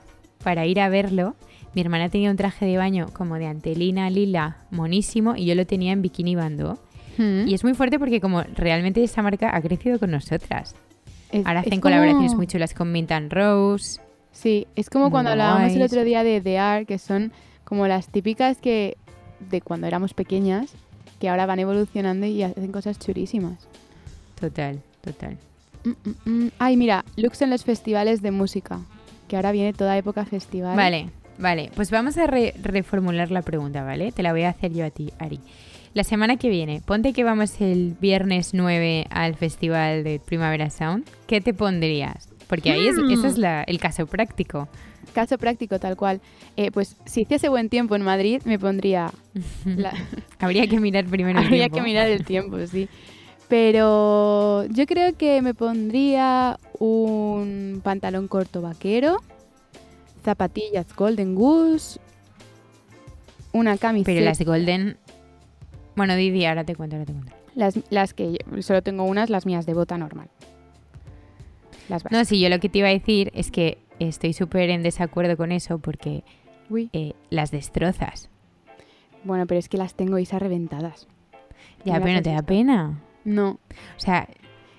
para ir a verlo. Mi hermana tenía un traje de baño como de antelina lila, monísimo, y yo lo tenía en bikini bando. Mm. Y es muy fuerte porque como realmente esa marca ha crecido con nosotras. Es- Ahora hacen como- colaboraciones muy chulas con Mint and Rose. Sí, es como cuando hablábamos el otro día de The Art, que son como las típicas que de cuando éramos pequeñas que ahora van evolucionando y hacen cosas churísimas. Total, total. Mm, mm, mm. Ay, mira, looks en los festivales de música, que ahora viene toda época festival. Vale, vale. Pues vamos a re- reformular la pregunta, ¿vale? Te la voy a hacer yo a ti, Ari. La semana que viene, ponte que vamos el viernes 9 al festival de Primavera Sound. ¿Qué te pondrías? Porque ahí es, Mm. ese es la- el caso práctico. Caso práctico, tal cual. Eh, pues si hiciese buen tiempo en Madrid, me pondría... la- Habría que mirar primero el Habría tiempo. que mirar el tiempo, sí. Pero yo creo que me pondría un pantalón corto vaquero, zapatillas Golden Goose, una camiseta. Pero las de Golden... Bueno, Didi, ahora te cuento, ahora te cuento. las, las que yo- solo tengo unas, las mías de bota normal. Las No, sí, yo lo que te iba a decir es que estoy súper en desacuerdo con eso porque Uy. eh, las destrozas. Bueno, pero es que las tengo isas reventadas. Ya, ¿Me pero no te da pena. No. O sea,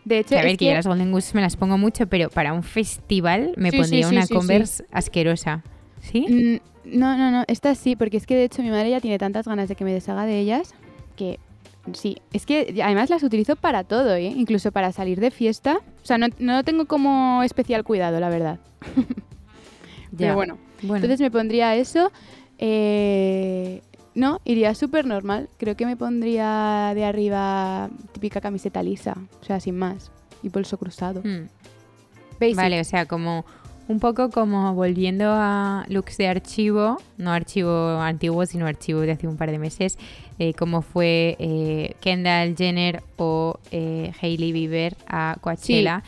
De hecho, a ver, es que, yo las Golden Goose me las pongo mucho, pero para un festival me Sí, pondría sí, una sí. Converse asquerosa. ¿Sí? Mm, No, no, no, estas sí, porque es que de hecho mi madre ya tiene tantas ganas de que me deshaga de ellas que sí, es que además las utilizo para todo, ¿eh? incluso para salir de fiesta. O sea, no, no tengo como especial cuidado, la verdad. Pero bueno, Bueno, entonces me pondría eso. eh, no, iría súper normal. Creo que me pondría de arriba típica camiseta lisa, o sea, sin más. Y bolso cruzado. mm, Basic. vale, o sea, como un poco como volviendo a looks de archivo, no archivo antiguo, sino archivo de hace un par de meses, eh, como fue eh, Kendall Jenner o eh, Hailey Bieber a Coachella,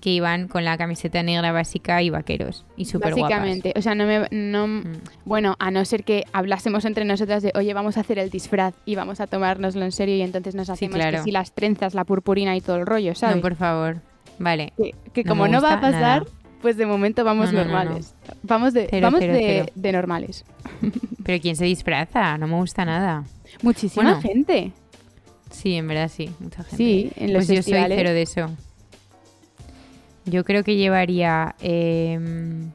que iban con la camiseta negra básica y vaqueros, y súper guapas. Básicamente, o sea, no me, no, Mm. Bueno, a no ser que hablásemos entre nosotras de, oye, vamos a hacer el disfraz y vamos a tomárnoslo en serio y entonces nos hacemos que claro. si las trenzas, la purpurina y todo el rollo, ¿sabes? No, por favor. Vale. que, que no como no va a pasar, nada. Pues de momento vamos No, no, no, no. normales. Vamos, de, Cero, vamos cero, de, cero. de normales. Pero ¿quién se disfraza? No me gusta nada. Muchísima Bueno, gente. Sí, en verdad sí, mucha gente. Sí, en los pues yo soy cero de eso. Yo creo que llevaría, em,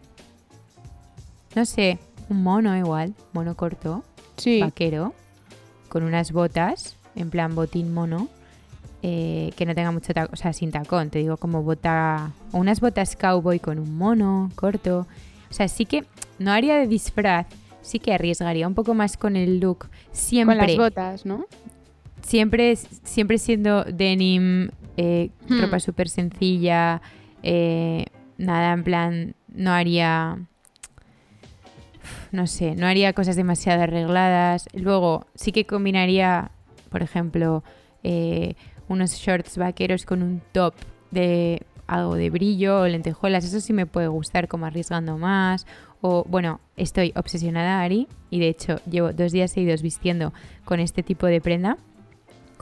no sé, un mono igual, mono corto, Sí, vaquero, con unas botas, en plan botín mono, eh, que no tenga mucho tacón, o sea, sin tacón, te digo como bota, o unas botas cowboy con un mono corto. O sea, sí que no haría de disfraz, sí que arriesgaría un poco más con el look, siempre con las botas, ¿no? siempre, siempre siendo denim, eh, Hmm. ropa súper sencilla, eh, nada en plan, no haría, no sé, no haría cosas demasiado arregladas. Luego sí que combinaría, por ejemplo, eh, unos shorts vaqueros con un top de algo de brillo o lentejuelas, eso sí me puede gustar como arriesgando más. O bueno, estoy obsesionada, Ari, y de hecho llevo dos días seguidos vistiendo con este tipo de prenda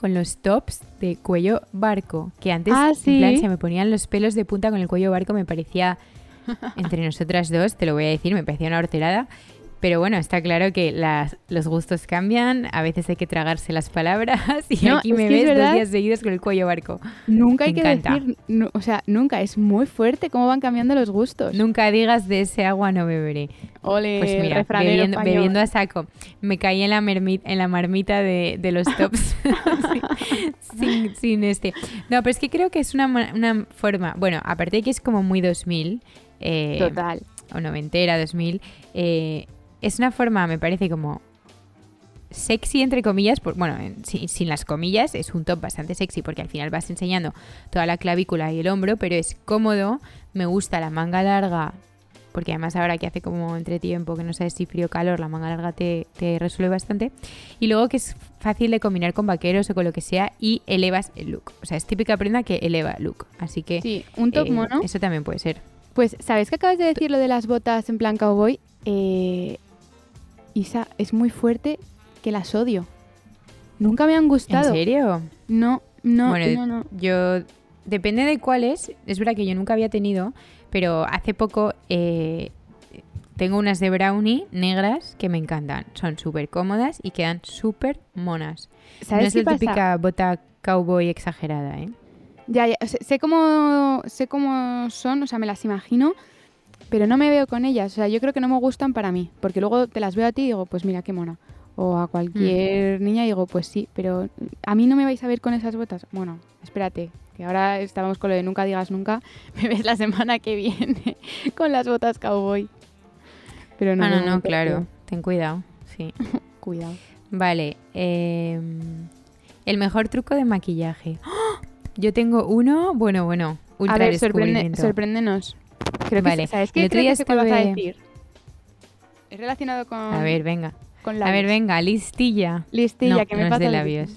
con los tops de cuello barco, que antes Ah, en plan, se me ponían los pelos de punta con el cuello barco, me parecía, entre nosotras dos, te lo voy a decir, me parecía una horterada. Pero bueno, está claro que las, los gustos cambian, a veces hay que tragarse las palabras y No, aquí me ves dos días seguidos con el cuello barco. Nunca hay Me que encanta. decir, o sea, nunca, es muy fuerte cómo van cambiando los gustos. Nunca digas de ese agua no beberé. Ole, Pues mira, bebiendo, a saco. Me caí en la, mermi- en la marmita de, de los tops. sin, sin- sin este. No, pero es que creo que es una, una forma. Bueno, aparte de que es como muy 2000. eh, Total. o noventera, 2000. eh, es una forma, me parece como sexy entre comillas, por, bueno, en- sin, sin las comillas, es un top bastante sexy porque al final vas enseñando toda la clavícula y el hombro, pero es cómodo, me gusta la manga larga, porque además ahora que hace como entretiempo, que no sabes si frío o calor, la manga larga te, te resuelve bastante. Y luego que es fácil de combinar con vaqueros o con lo que sea y elevas el look. O sea, es típica prenda que eleva el look. Así que Sí, un top eh, mono. eso también puede ser. Pues, ¿sabes que acabas de decir lo de las botas en plan cowboy? Eh, Isa, es muy fuerte que las odio. Nunca me han ¿En gustado. serio? No, no, Bueno, no, no. Yo, depende de cuáles, es verdad que yo nunca había tenido, pero hace poco eh, tengo unas de brownie negras que me encantan. Son súper cómodas y quedan súper monas. No ¿Sabes es qué la pasa? típica bota cowboy exagerada, ¿eh? Ya, ya, sé, sé cómo, sé cómo son, o sea, me las imagino, pero no me veo con ellas. O sea, yo creo que no me gustan para mí, porque luego te las veo a ti y digo, pues mira, qué mona. o a cualquier niña, digo, pues sí, pero a mí no me vais a ver con esas botas. Bueno, espérate, que ahora estábamos con lo de nunca digas nunca, me ves la semana que viene con las botas cowboy. Pero no, ah, no, no, claro, ten cuidado, sí. cuidado. Vale, em, el mejor truco de maquillaje. ¡Oh! Yo tengo uno, bueno, bueno, ultra A ver, sorpréndenos. Creo vale. que, ¿sabes qué? El otro día que vas a decir. Es relacionado con... A ver, venga. a ver, venga, listilla. Listilla, que me no pasa es de labios.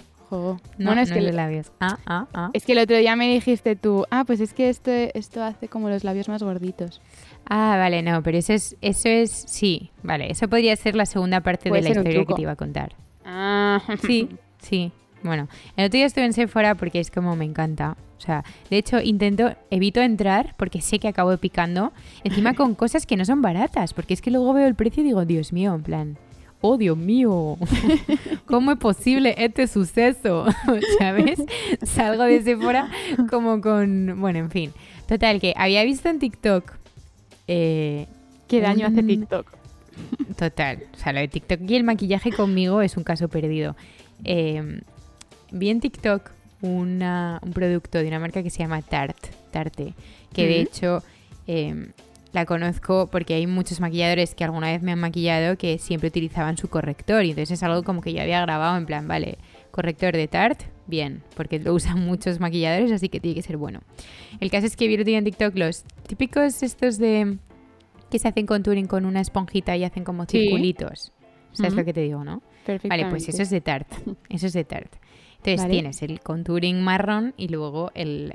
No, no, es que de labios. Ah, ah, ah. Es que el otro día me dijiste tú, ah, pues es que esto, esto hace como los labios más gorditos. Ah, vale, no, pero eso es, eso es, sí, vale, eso podría ser la segunda parte de la historia que te iba a contar. Ah. Sí, sí. Bueno, el otro día estuve en Sephora porque es como me encanta. O sea, de hecho intento, evito entrar porque sé que acabo picando, encima con cosas que no son baratas, porque es que luego veo el precio y digo, Dios mío, en plan, oh Dios mío, ¿cómo es posible este suceso? ¿Sabes? Salgo de Sephora como con, bueno, en fin. Total, que había visto en TikTok... Eh, ¿Qué daño hace TikTok? Total, o sea, lo de TikTok y el maquillaje conmigo es un caso perdido. Eh, vi en TikTok un producto de una marca que se llama Tarte, Tarte que de hecho em, la conozco porque hay muchos maquilladores que alguna vez me han maquillado que siempre utilizaban su corrector y entonces es algo como que yo había grabado en plan, vale, corrector de Tarte, bien, porque lo usan muchos maquilladores, así que tiene que ser bueno. El caso es que vi en TikTok los típicos estos de que se hacen contouring con una esponjita y hacen como circulitos. ¿Sabes lo que te digo, no? Vale, pues eso es de Tarte. Eso es de Tarte. Entonces tienes el contouring marrón y luego el,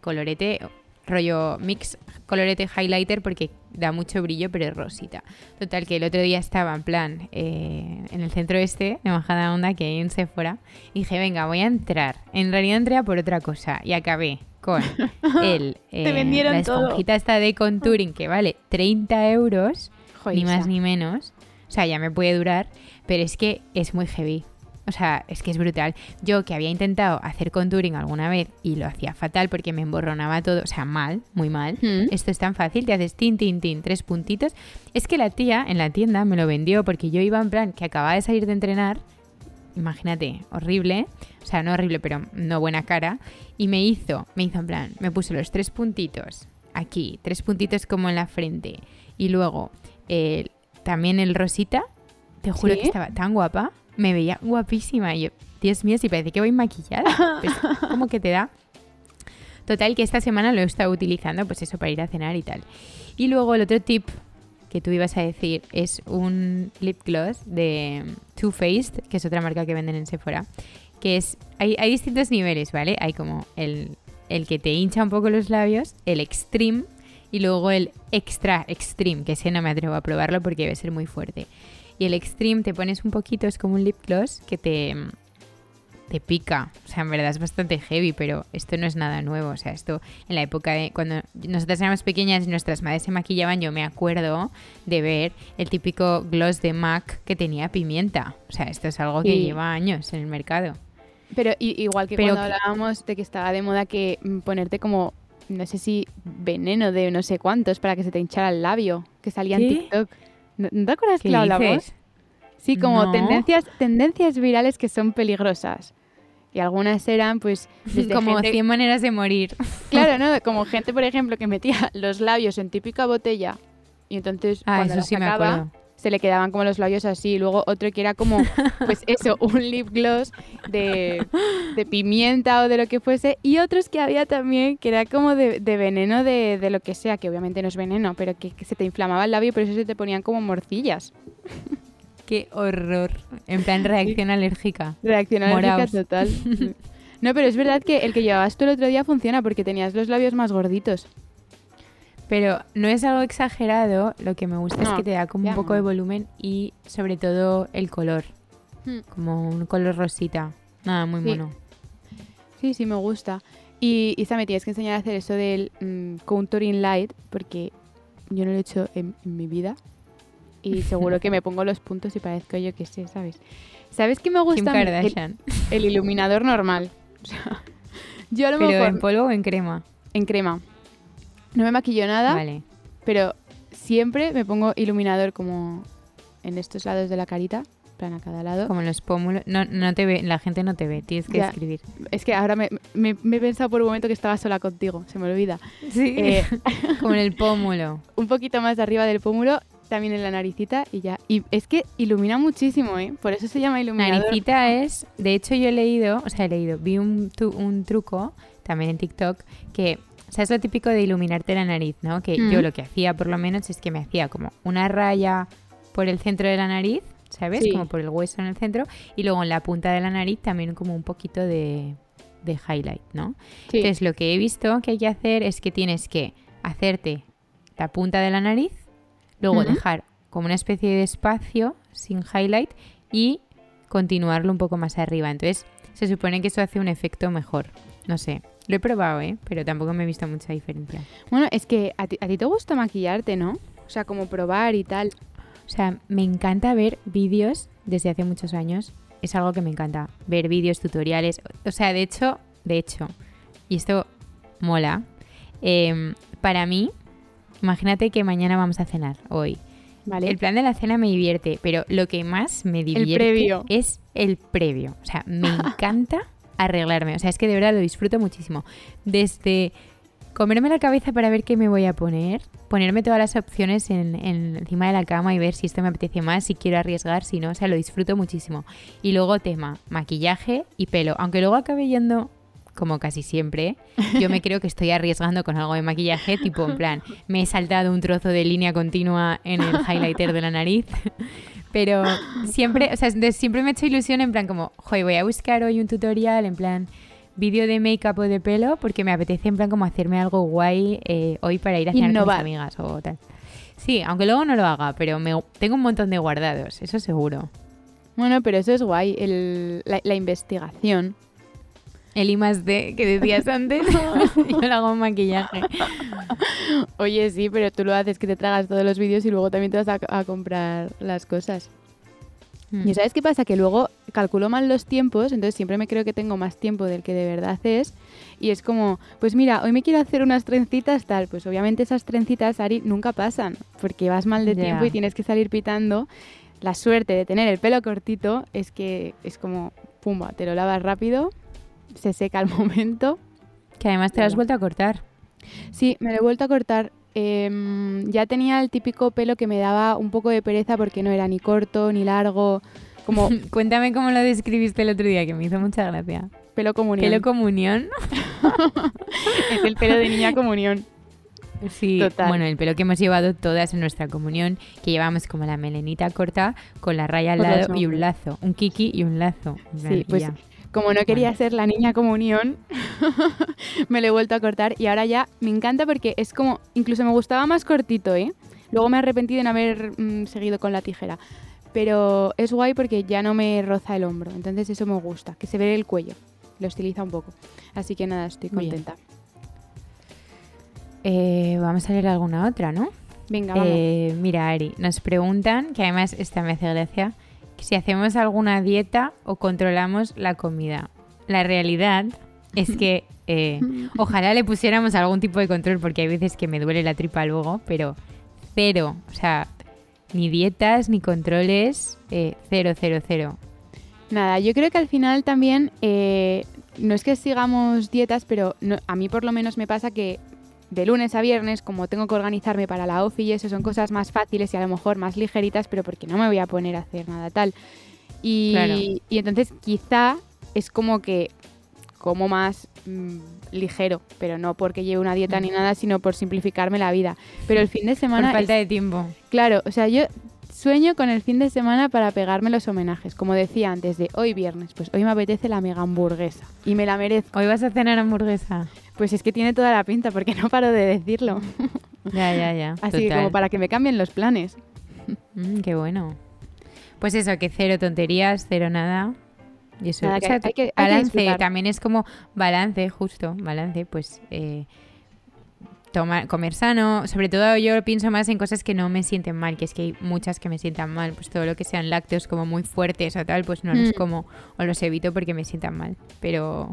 colorete rollo mix colorete highlighter porque da mucho brillo pero es rosita. Total que el otro día estaba en plan eh, en el centro este de Majada Onda que hay en Sephora y dije venga voy a entrar. En realidad entré a por otra cosa y acabé con el eh, la esponjita esta de contouring que vale 30 euros ni más ni menos. O sea ya me puede durar pero es que es muy heavy. O sea, es que es brutal. Yo que había intentado hacer contouring alguna vez y lo hacía fatal porque me emborronaba todo, o sea, mal, muy mal. Mm. Esto es tan fácil, te haces tin, tin, tin, tres puntitos. Es que la tía en la tienda me lo vendió porque yo iba en plan que acababa de salir de entrenar, imagínate, horrible, o sea, no horrible, pero no buena cara, y me hizo, me hizo en plan, me puso los tres puntitos aquí, tres puntitos como en la frente, y luego eh, también el rosita, te juro que estaba tan guapa me veía guapísima. Y yo, Dios mío, si parece que voy maquillada. Pues, como que te da. Total, que esta semana lo he estado utilizando, pues eso, para ir a cenar y tal. Y luego el otro tip que tú ibas a decir es un lip gloss de Too Faced, que es otra marca que venden en Sephora. Que es. Hay, hay distintos niveles, ¿vale? Hay como el, el que te hincha un poco los labios, el extreme y luego el extra extreme, que ese no me atrevo a probarlo porque debe ser muy fuerte. Y el extreme te pones un poquito, es como un lip gloss que te, te pica. O sea, en verdad es bastante heavy, pero esto no es nada nuevo. O sea, esto en la época de cuando nosotras éramos pequeñas y nuestras madres se maquillaban, yo me acuerdo de ver el típico gloss de MAC que tenía pimienta. O sea, esto es algo que lleva años en el mercado. Pero igual que cuando hablábamos de que estaba de moda que mm, ponerte como, no sé si veneno de no sé cuántos para que se te hinchara el labio, que salía en TikTok. ¿No, te acuerdas que lo hablamos? Sí, como tendencias, tendencias virales que son peligrosas. Y algunas eran, pues. como 100 maneras de morir. Claro, ¿no? Como gente, por ejemplo, que metía los labios en típica botella y entonces ah, cuando eso sí me acuerdo se le quedaban como los labios así. Y luego otro que era como, pues eso, un lip gloss de, pimienta o de lo que fuese. Y otros que había también que era como de, veneno de, lo que sea, que obviamente no es veneno, pero que, se te inflamaba el labio, por eso se te ponían como morcillas. Qué horror. En plan reacción alérgica. Reacción alérgica total. No, pero es verdad que el que llevabas tú el otro día funciona porque tenías los labios más gorditos. Pero no es algo exagerado, lo que me gusta es que te da como un poco de volumen y sobre todo el color. Hmm. Como un color rosita. Nada, muy mono. Sí, sí, me gusta. Y Isa, me tienes que enseñar a hacer eso del mm, contouring light, porque yo no lo he hecho en, mi vida. Y seguro que me pongo los puntos y parezco yo que sé, ¿sabes? ¿Sabes qué me gusta? El, iluminador normal. O sea, yo a lo ¿Pero en polvo o en crema? En crema. No me maquillo nada, vale. pero siempre me pongo iluminador como en estos lados de la carita, plan a cada lado. Como los pómulos. No, no te ve, la gente no te ve, tienes que Ya. escribir. Es que ahora me, me- me he pensado por un momento que estaba sola contigo, se me olvida. Sí. Eh, Como en el pómulo. un poquito más arriba del pómulo, también en la naricita y ya. Y es que ilumina muchísimo, ¿eh? Por eso se llama iluminador. Naricita es, de hecho yo he leído, o sea, he leído, vi un, tu- un truco también en TikTok que, o sea, es lo típico de iluminarte la nariz, ¿no? Que yo Mm. lo que hacía por lo menos es que me hacía como una raya por el centro de la nariz, ¿sabes? Sí. Como por el hueso en el centro y luego en la punta de la nariz también como un poquito de, de highlight, ¿no? Sí. Entonces lo que he visto que hay que hacer es que tienes que hacerte la punta de la nariz, luego dejar como una especie de espacio sin highlight y continuarlo un poco más arriba. Entonces se supone que eso hace un efecto mejor. No sé, lo he probado, ¿eh? Pero tampoco me he visto mucha diferencia. Bueno, es que a ti, a ti te gusta maquillarte, ¿no? O sea, como probar y tal. O sea, me encanta ver vídeos desde hace muchos años. Es algo que me encanta. Ver vídeos, tutoriales. O sea, de hecho, de hecho, y esto mola. em, para mí, imagínate que mañana vamos a cenar hoy. ¿Vale? El plan de la cena me divierte, pero lo que más me divierte previo. es el previo. O sea, me encanta arreglarme. O sea, es que de verdad lo disfruto muchísimo. Desde comerme la cabeza para ver qué me voy a poner, ponerme todas las opciones en, en- encima de la cama y ver si esto me apetece más, si quiero arriesgar, si no. O sea, lo disfruto muchísimo. Y luego tema, maquillaje y pelo. Aunque luego acabe yendo como casi siempre, yo me creo que estoy arriesgando con algo de maquillaje, tipo en plan, me he saltado un trozo de línea continua en el highlighter de la nariz, pero siempre, o sea, de- siempre me he hecho ilusión en plan como, joder, voy a buscar hoy un tutorial en plan vídeo de make-up o de pelo porque me apetece en plan como hacerme algo guay eh, hoy para ir a cenar con Innovar. mis amigas o tal. Sí, aunque luego no lo haga, pero me, tengo un montón de guardados, eso seguro. Bueno, pero eso es guay, el- la, la investigación. El I más D que decías antes, yo lo hago en maquillaje. Oye, sí, pero tú lo haces que te tragas todos los vídeos y luego también te vas a, a comprar las cosas. Mm. ¿Y sabes qué pasa? Que luego calculo mal los tiempos, entonces siempre me creo que tengo más tiempo del que de verdad es. Y es como, pues mira, hoy me quiero hacer unas trencitas tal. Pues obviamente esas trencitas, Ari, nunca pasan, porque vas mal de Ya. tiempo y tienes que salir pitando. La suerte de tener el pelo cortito es que es como, pumba, te lo lavas rápido, se seca al momento. Que además te lo has vuelto a cortar. Sí, me lo he vuelto a cortar. Em, ya tenía el típico pelo que me daba un poco de pereza porque no era ni corto ni largo, como Cuéntame cómo lo describiste el otro día, que me hizo mucha gracia. pelo comunión. ¿Pelo comunión? es el pelo de niña comunión. Sí, Total. bueno, el pelo que hemos llevado todas en nuestra comunión, que llevamos como la melenita corta con la raya al lado y un lazo, un kiki y un lazo. Sí, pues ya. Como no quería ser la niña comunión, me lo he vuelto a cortar y ahora ya me encanta porque es como, incluso me gustaba más cortito, ¿eh? Luego me he arrepentido en haber mm, seguido con la tijera. Pero es guay porque ya no me roza el hombro, entonces eso me gusta, que se ve el cuello, lo estiliza un poco. Así que nada, estoy contenta. Eh, vamos a leer alguna otra, ¿no? Venga, vamos. Eh, mira, Ari, nos preguntan, que además esta me hace gracia, si hacemos alguna dieta o controlamos la comida. La realidad es que eh, ojalá le pusiéramos algún tipo de control, porque hay veces que me duele la tripa luego, pero cero, o sea, ni dietas, ni controles, eh, cero, cero, cero. Nada, yo creo que al final también eh, no es que sigamos dietas, pero no- a mí por lo menos me pasa que de lunes a viernes, como tengo que organizarme para la OFI y eso, son cosas más fáciles y a lo mejor más ligeritas, pero porque no me voy a poner a hacer nada tal. Y, Claro. y entonces quizá es como que como más mm, ligero, pero no porque lleve una dieta ni nada, sino por simplificarme la vida. Pero el fin de Por semana es falta de tiempo. Claro, o sea, yo sueño con el fin de semana para pegarme los homenajes. Como decía antes, de hoy viernes, pues hoy me apetece la mega hamburguesa. Y me la merezco. Hoy vas a cenar hamburguesa. Pues es que tiene toda la pinta, porque no paro de decirlo. Ya, ya, ya. Así que como para que me cambien los planes. Mm, qué bueno. Pues eso, que cero tonterías, cero nada. Y eso, Nada, o que hay que- hay que balance, también es como balance, justo, balance, pues eh, tomar, comer sano, sobre todo yo pienso más en cosas que no me sienten mal, que es que hay muchas que me sientan mal, pues todo lo que sean lácteos como muy fuertes o tal, pues no los Mm. como o los evito porque me sientan mal, pero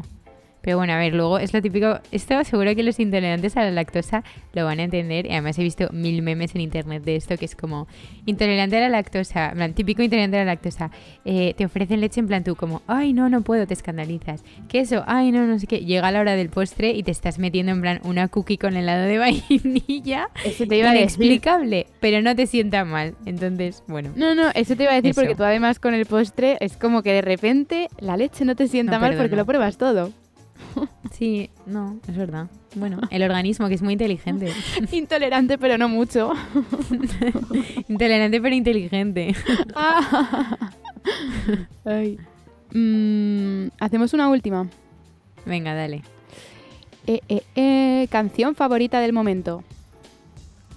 Pero bueno, a ver, luego es lo típico. Esto seguro que los intolerantes a la lactosa lo van a entender. Y además he visto mil memes en internet de esto que es como intolerante a la lactosa, en plan, típico intolerante a la lactosa. eh, te ofrecen leche en plan tú, como, ay, no, no puedo, te escandalizas. Queso, ay, no, no sé qué. Llega la hora del postre y te estás metiendo en plan una cookie con helado de vainilla. Eso te iba a decir. Inexplicable, pero no te sienta mal. Entonces, bueno. No, no, eso te iba a decir Eso. porque tú además con el postre es como que de repente la leche no te sienta No, mal porque lo pruebas todo. Sí, no, es verdad. Bueno, el organismo que es muy inteligente. Intolerante, pero no mucho. Intolerante pero inteligente. Ay. Mm, Hacemos una última. Venga, dale. Eh, eh, eh, canción favorita del momento.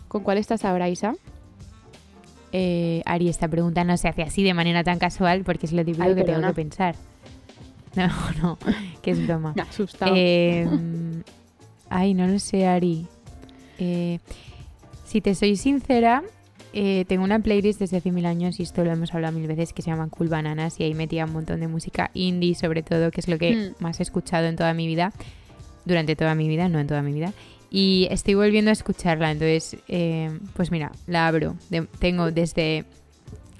¿Con cuál estás ahora, Isa? Eh, Ari, esta pregunta no se hace así de manera tan casual porque es lo típico Ay, que tengo que pensar. No, no, que es broma. Me. Eh, ay, no lo sé, Ari. Eh, si te soy sincera, eh, tengo una playlist desde hace mil años y esto lo hemos hablado mil veces que se llama Cool Bananas y ahí metía un montón de música indie sobre todo, que es lo que Hmm. más he escuchado en toda mi vida, durante toda mi vida, no en toda mi vida. Y estoy volviendo a escucharla, entonces, eh, pues mira, la abro. De- tengo desde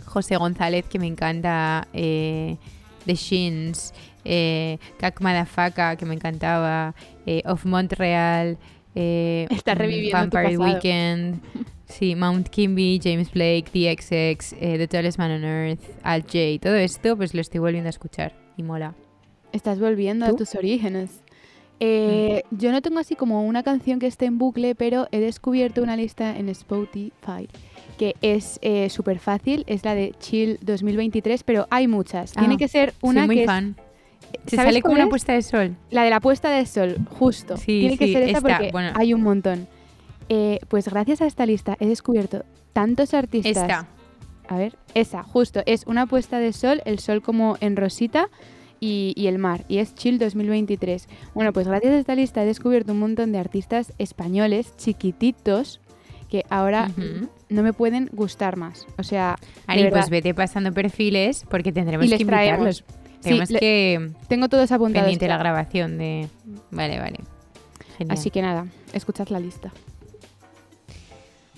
José González, que me encanta, eh, The Shins, eh, Kak Madafaka, que me encantaba, eh, Of Montreal, eh, Estás mm, reviviendo Vampire. Weekend, sí, Mount Kimby, James Blake, The XX, eh, The Tallest Man on Earth, Alt J, todo esto pues lo estoy volviendo a escuchar y mola. Estás volviendo ¿Tú? a tus orígenes. Eh, Yo no tengo así como una canción que esté en bucle, pero he descubierto una lista en Spotify que es eh, súper fácil. Es la de Chill 2023, pero hay muchas. Tiene Ah, que ser una Soy muy que es- fan. Se ¿sabes sale como una es? puesta de sol. La de la puesta de sol, justo. Sí, Tiene que sí, ser esa esta, porque bueno. hay un montón. Eh, pues gracias a esta lista he descubierto tantos artistas. Esta. A ver, esa, justo. Es una puesta de sol, el sol como en rosita y, y el mar. Y es Chill 2023. Bueno, pues gracias a esta lista he descubierto un montón de artistas españoles chiquititos que ahora Ujú. no me pueden gustar más. O sea, Ari, pues vete pasando perfiles porque tendremos Y que invitarlos. traemos. Tenemos que tengo todos apuntados. pendiente la grabación de. Vale, vale. Genial. Así que nada, escuchad la lista.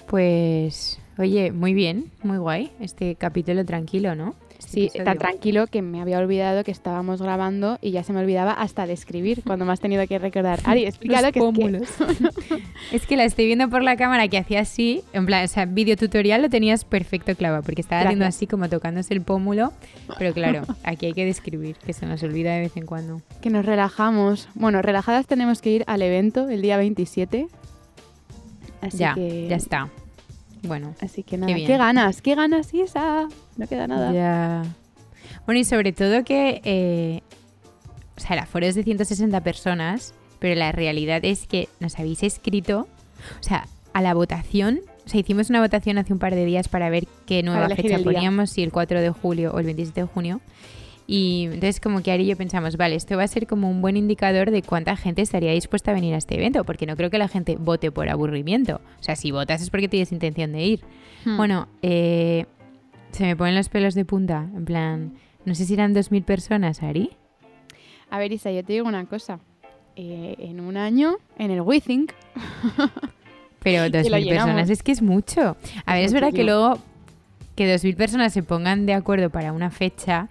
Pues, oye, muy bien, muy guay. Este capítulo tranquilo, ¿no? Este Sí, tan tranquilo que me había olvidado que estábamos grabando y ya se me olvidaba hasta de escribir cuando me has tenido que recordar. Ari, explícalo que es que es que la estoy viendo por la cámara que hacía así, en plan, o sea, video tutorial lo tenías perfecto clava, porque estaba haciendo así como tocándose el pómulo, pero claro, aquí hay que describir, que se nos olvida de vez en cuando. que nos relajamos. Bueno, relajadas tenemos que ir al evento el día 27. Así ya, que ya está. Bueno, Así que nada, qué ganas, qué ganas, Isa. No queda nada. ya. Bueno, y sobre todo que, eh, o sea, el aforo es de 160 personas, pero la realidad es que nos habéis escrito, o sea, a la votación, o sea, hicimos una votación hace un par de días para ver qué nueva fecha poníamos, si el 4 de julio o el 27 de junio. Y entonces como que Ari y yo pensamos, vale, esto va a ser como un buen indicador de cuánta gente estaría dispuesta a venir a este evento, porque no creo que la gente vote por aburrimiento. O sea, si votas es porque tienes intención de ir. Hmm. Bueno, eh, se me ponen los pelos de punta, en plan, no sé si eran 2.000 personas, Ari. A ver, Isa, yo te digo una cosa. Eh, en un año, en el WeThink, Pero lo 2.000 llenamos. personas es que es mucho. A ver, es verdad que luego que 2.000 personas se pongan de acuerdo para una fecha,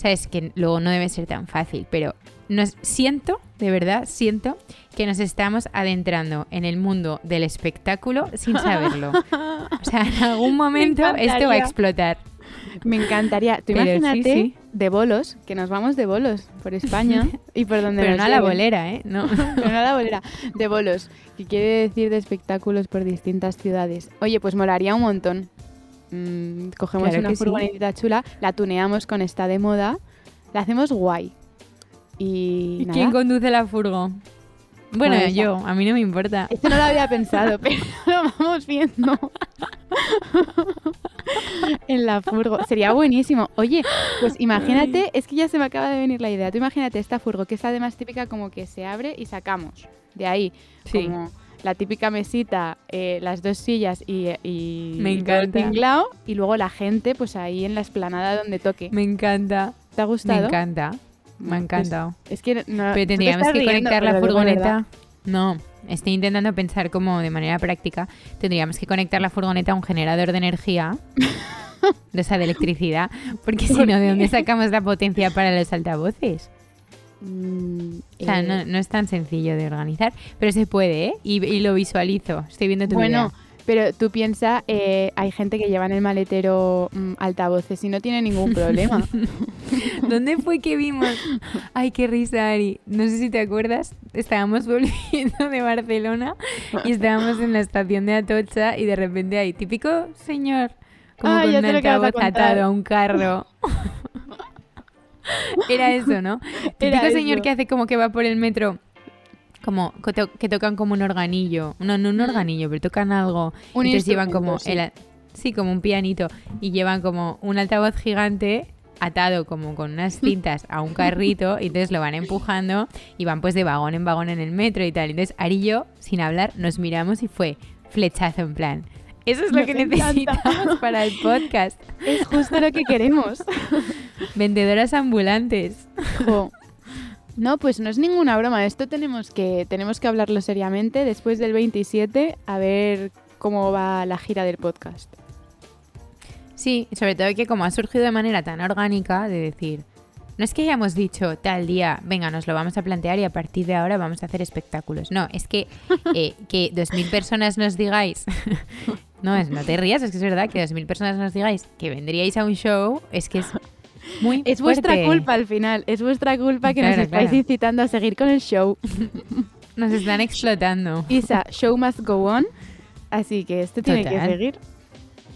sabes que luego no debe ser tan fácil, pero nos siento, de verdad, siento que nos estamos adentrando en el mundo del espectáculo sin saberlo. O sea, en algún momento esto va a explotar. me encantaría. Tú sí, imagínate sí. de bolos, que nos vamos de bolos por España y por donde Pero nos no a la bolera, ¿eh? No. Pero no a la bolera, de bolos, que quiere decir de espectáculos por distintas ciudades. Oye, pues molaría un montón. Mm, cogemos Claro una sí. furgonetita chula, la tuneamos con esta de moda, la hacemos guay. Y, ¿Y nada, quién conduce la furgo? Bueno, esa. yo, a mí no me importa. Esto no lo había pensado, pero lo vamos viendo. en la furgo. Sería buenísimo. Oye, pues imagínate, es que ya se me acaba de venir la idea. Tú imagínate esta furgo, que es además típica como que se abre y sacamos. De ahí, Sí. como la típica mesita, eh, las dos sillas y, y Me todo el encanta. tinglao, y luego la gente, pues ahí en la esplanada donde toque. Me encanta. ¿Te ha Me gustado? encanta. Me ha encantado. Es que no, Pero tú te tendríamos estás que riendo, conectar la furgoneta. No, estoy intentando pensar como de manera práctica. Tendríamos que conectar la furgoneta a un generador de energía. De esa de electricidad. Porque si ¿Por no, ¿de dónde sacamos la potencia para los altavoces? Mm, O sea, eh, no, no es tan sencillo de organizar. Pero se puede, ¿eh? Y, y lo visualizo. Estoy viendo tu Bueno, pero tú piensas, hay gente que lleva en el maletero mm, altavoces y no tiene ningún problema. ¿Dónde fue que vimos? Ay, qué risa, Ari. No sé si te acuerdas. Estábamos volviendo de Barcelona y estábamos en la estación de Atocha y de repente hay típico señor como Ah, con un altavoz atado a un carro. Era eso, ¿no? Típico Era señor eso. que hace como que va por el metro. Como que, to- que tocan como un organillo. No, no un organillo, pero tocan algo. Mm. Un Entonces llevan como sí. el, sí, como un pianito. Y llevan como un altavoz gigante atado como con unas cintas a un carrito y entonces lo van empujando y van pues de vagón en vagón en el metro y tal. Entonces Ari y yo, sin hablar, nos miramos y fue flechazo en plan. Eso es lo Nos que encanta. necesitamos para el podcast. es justo lo que queremos. Vendedoras ambulantes. Jo. No, pues no es ninguna broma. Esto tenemos que, tenemos que hablarlo seriamente después del 27 a ver cómo va la gira del podcast. Sí, sobre todo que como ha surgido de manera tan orgánica de decir, no es que hayamos dicho tal día, venga, nos lo vamos a plantear y a partir de ahora vamos a hacer espectáculos. No, es que eh, que 2.000 personas nos digáis, no, es, no te rías, es que es verdad que 2.000 personas nos digáis que vendríais a un show, es que es muy Es vuestra culpa al final, es vuestra culpa que nos Claro, estáis claro. incitando a seguir con el show. Nos están explotando. Isa, show must go on, así que esto tiene que Total. seguir.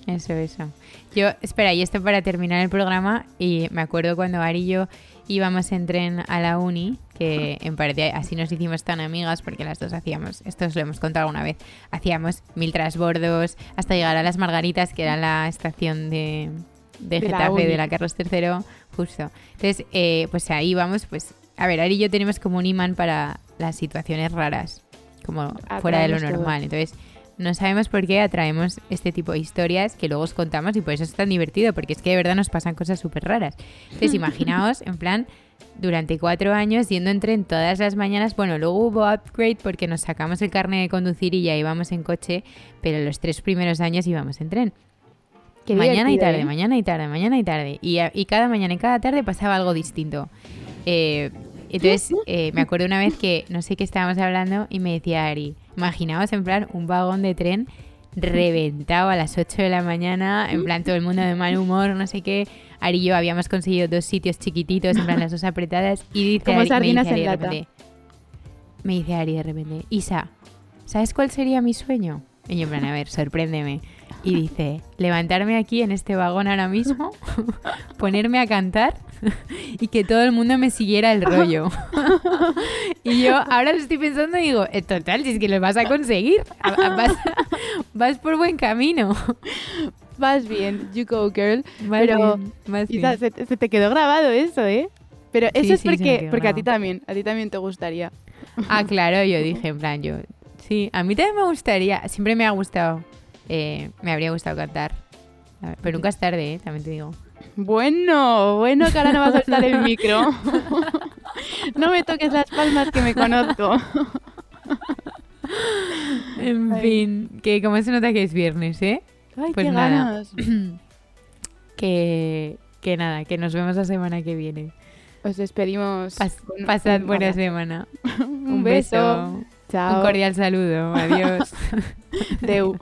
Eso, eso. Yo, espera, y esto para terminar el programa, y me acuerdo cuando Ari y yo íbamos en tren a la uni, que en parte así nos hicimos tan amigas, porque las dos hacíamos, esto os lo hemos contado alguna vez, hacíamos mil trasbordos hasta llegar a Las Margaritas, que era la estación de, de De la Getafe uni. de la Carlos III, justo. Entonces, eh, pues ahí íbamos, pues, a ver, Ari y yo tenemos como un imán para las situaciones raras, como fuera de lo Atraemos todo. normal. Entonces, no sabemos por qué atraemos este tipo de historias que luego os contamos y por eso es tan divertido, porque es que de verdad nos pasan cosas súper raras. Entonces, imaginaos, en plan, durante cuatro años yendo en tren todas las mañanas. Bueno, luego hubo upgrade porque nos sacamos el carnet de conducir y ya íbamos en coche, pero los tres primeros años íbamos en tren. Qué mañana y tarde, ¿eh? mañana y tarde, mañana y tarde. Y, y cada mañana y cada tarde pasaba algo distinto. Eh, entonces, eh, me acuerdo una vez que no sé qué estábamos hablando y me decía Ari, imaginaos en plan un vagón de tren reventado a las 8 de la mañana, en plan todo el mundo de mal humor, no sé qué. Ari y yo habíamos conseguido dos sitios chiquititos, en plan las dos apretadas, y dice Como Ari, me dice Ari en de lata. repente, me dice Ari de repente, Isa, ¿sabes cuál sería mi sueño? Y yo en plan, a ver, sorpréndeme. Y dice, levantarme aquí en este vagón ahora mismo, ponerme a cantar y que todo el mundo me siguiera el rollo. y yo ahora lo estoy pensando y digo, "Eh, total, si es que lo vas a conseguir, vas, vas por buen camino. Vas bien, you go girl. Vas Pero, bien, vas Isa, bien. se, se te quedó grabado eso, ¿eh? Pero eso Sí, es sí, porque, porque a ti también, a ti también te gustaría. Ah, claro, yo dije, en plan, yo, sí, a mí también me gustaría, siempre me ha gustado, eh, me habría gustado cantar. Pero nunca es tarde, ¿eh? también te digo. Bueno, bueno, que ahora no vas a soltar el micro. no me toques las palmas que me conozco. En Ay. fin, que como se nota que es viernes, ¿eh? Ay, Pues qué nada. ganas. Que, que nada, que nos vemos la semana que viene. Os despedimos. Pas- pasad buena semana. Un, beso. Un Chao. cordial saludo. Adiós. Deu.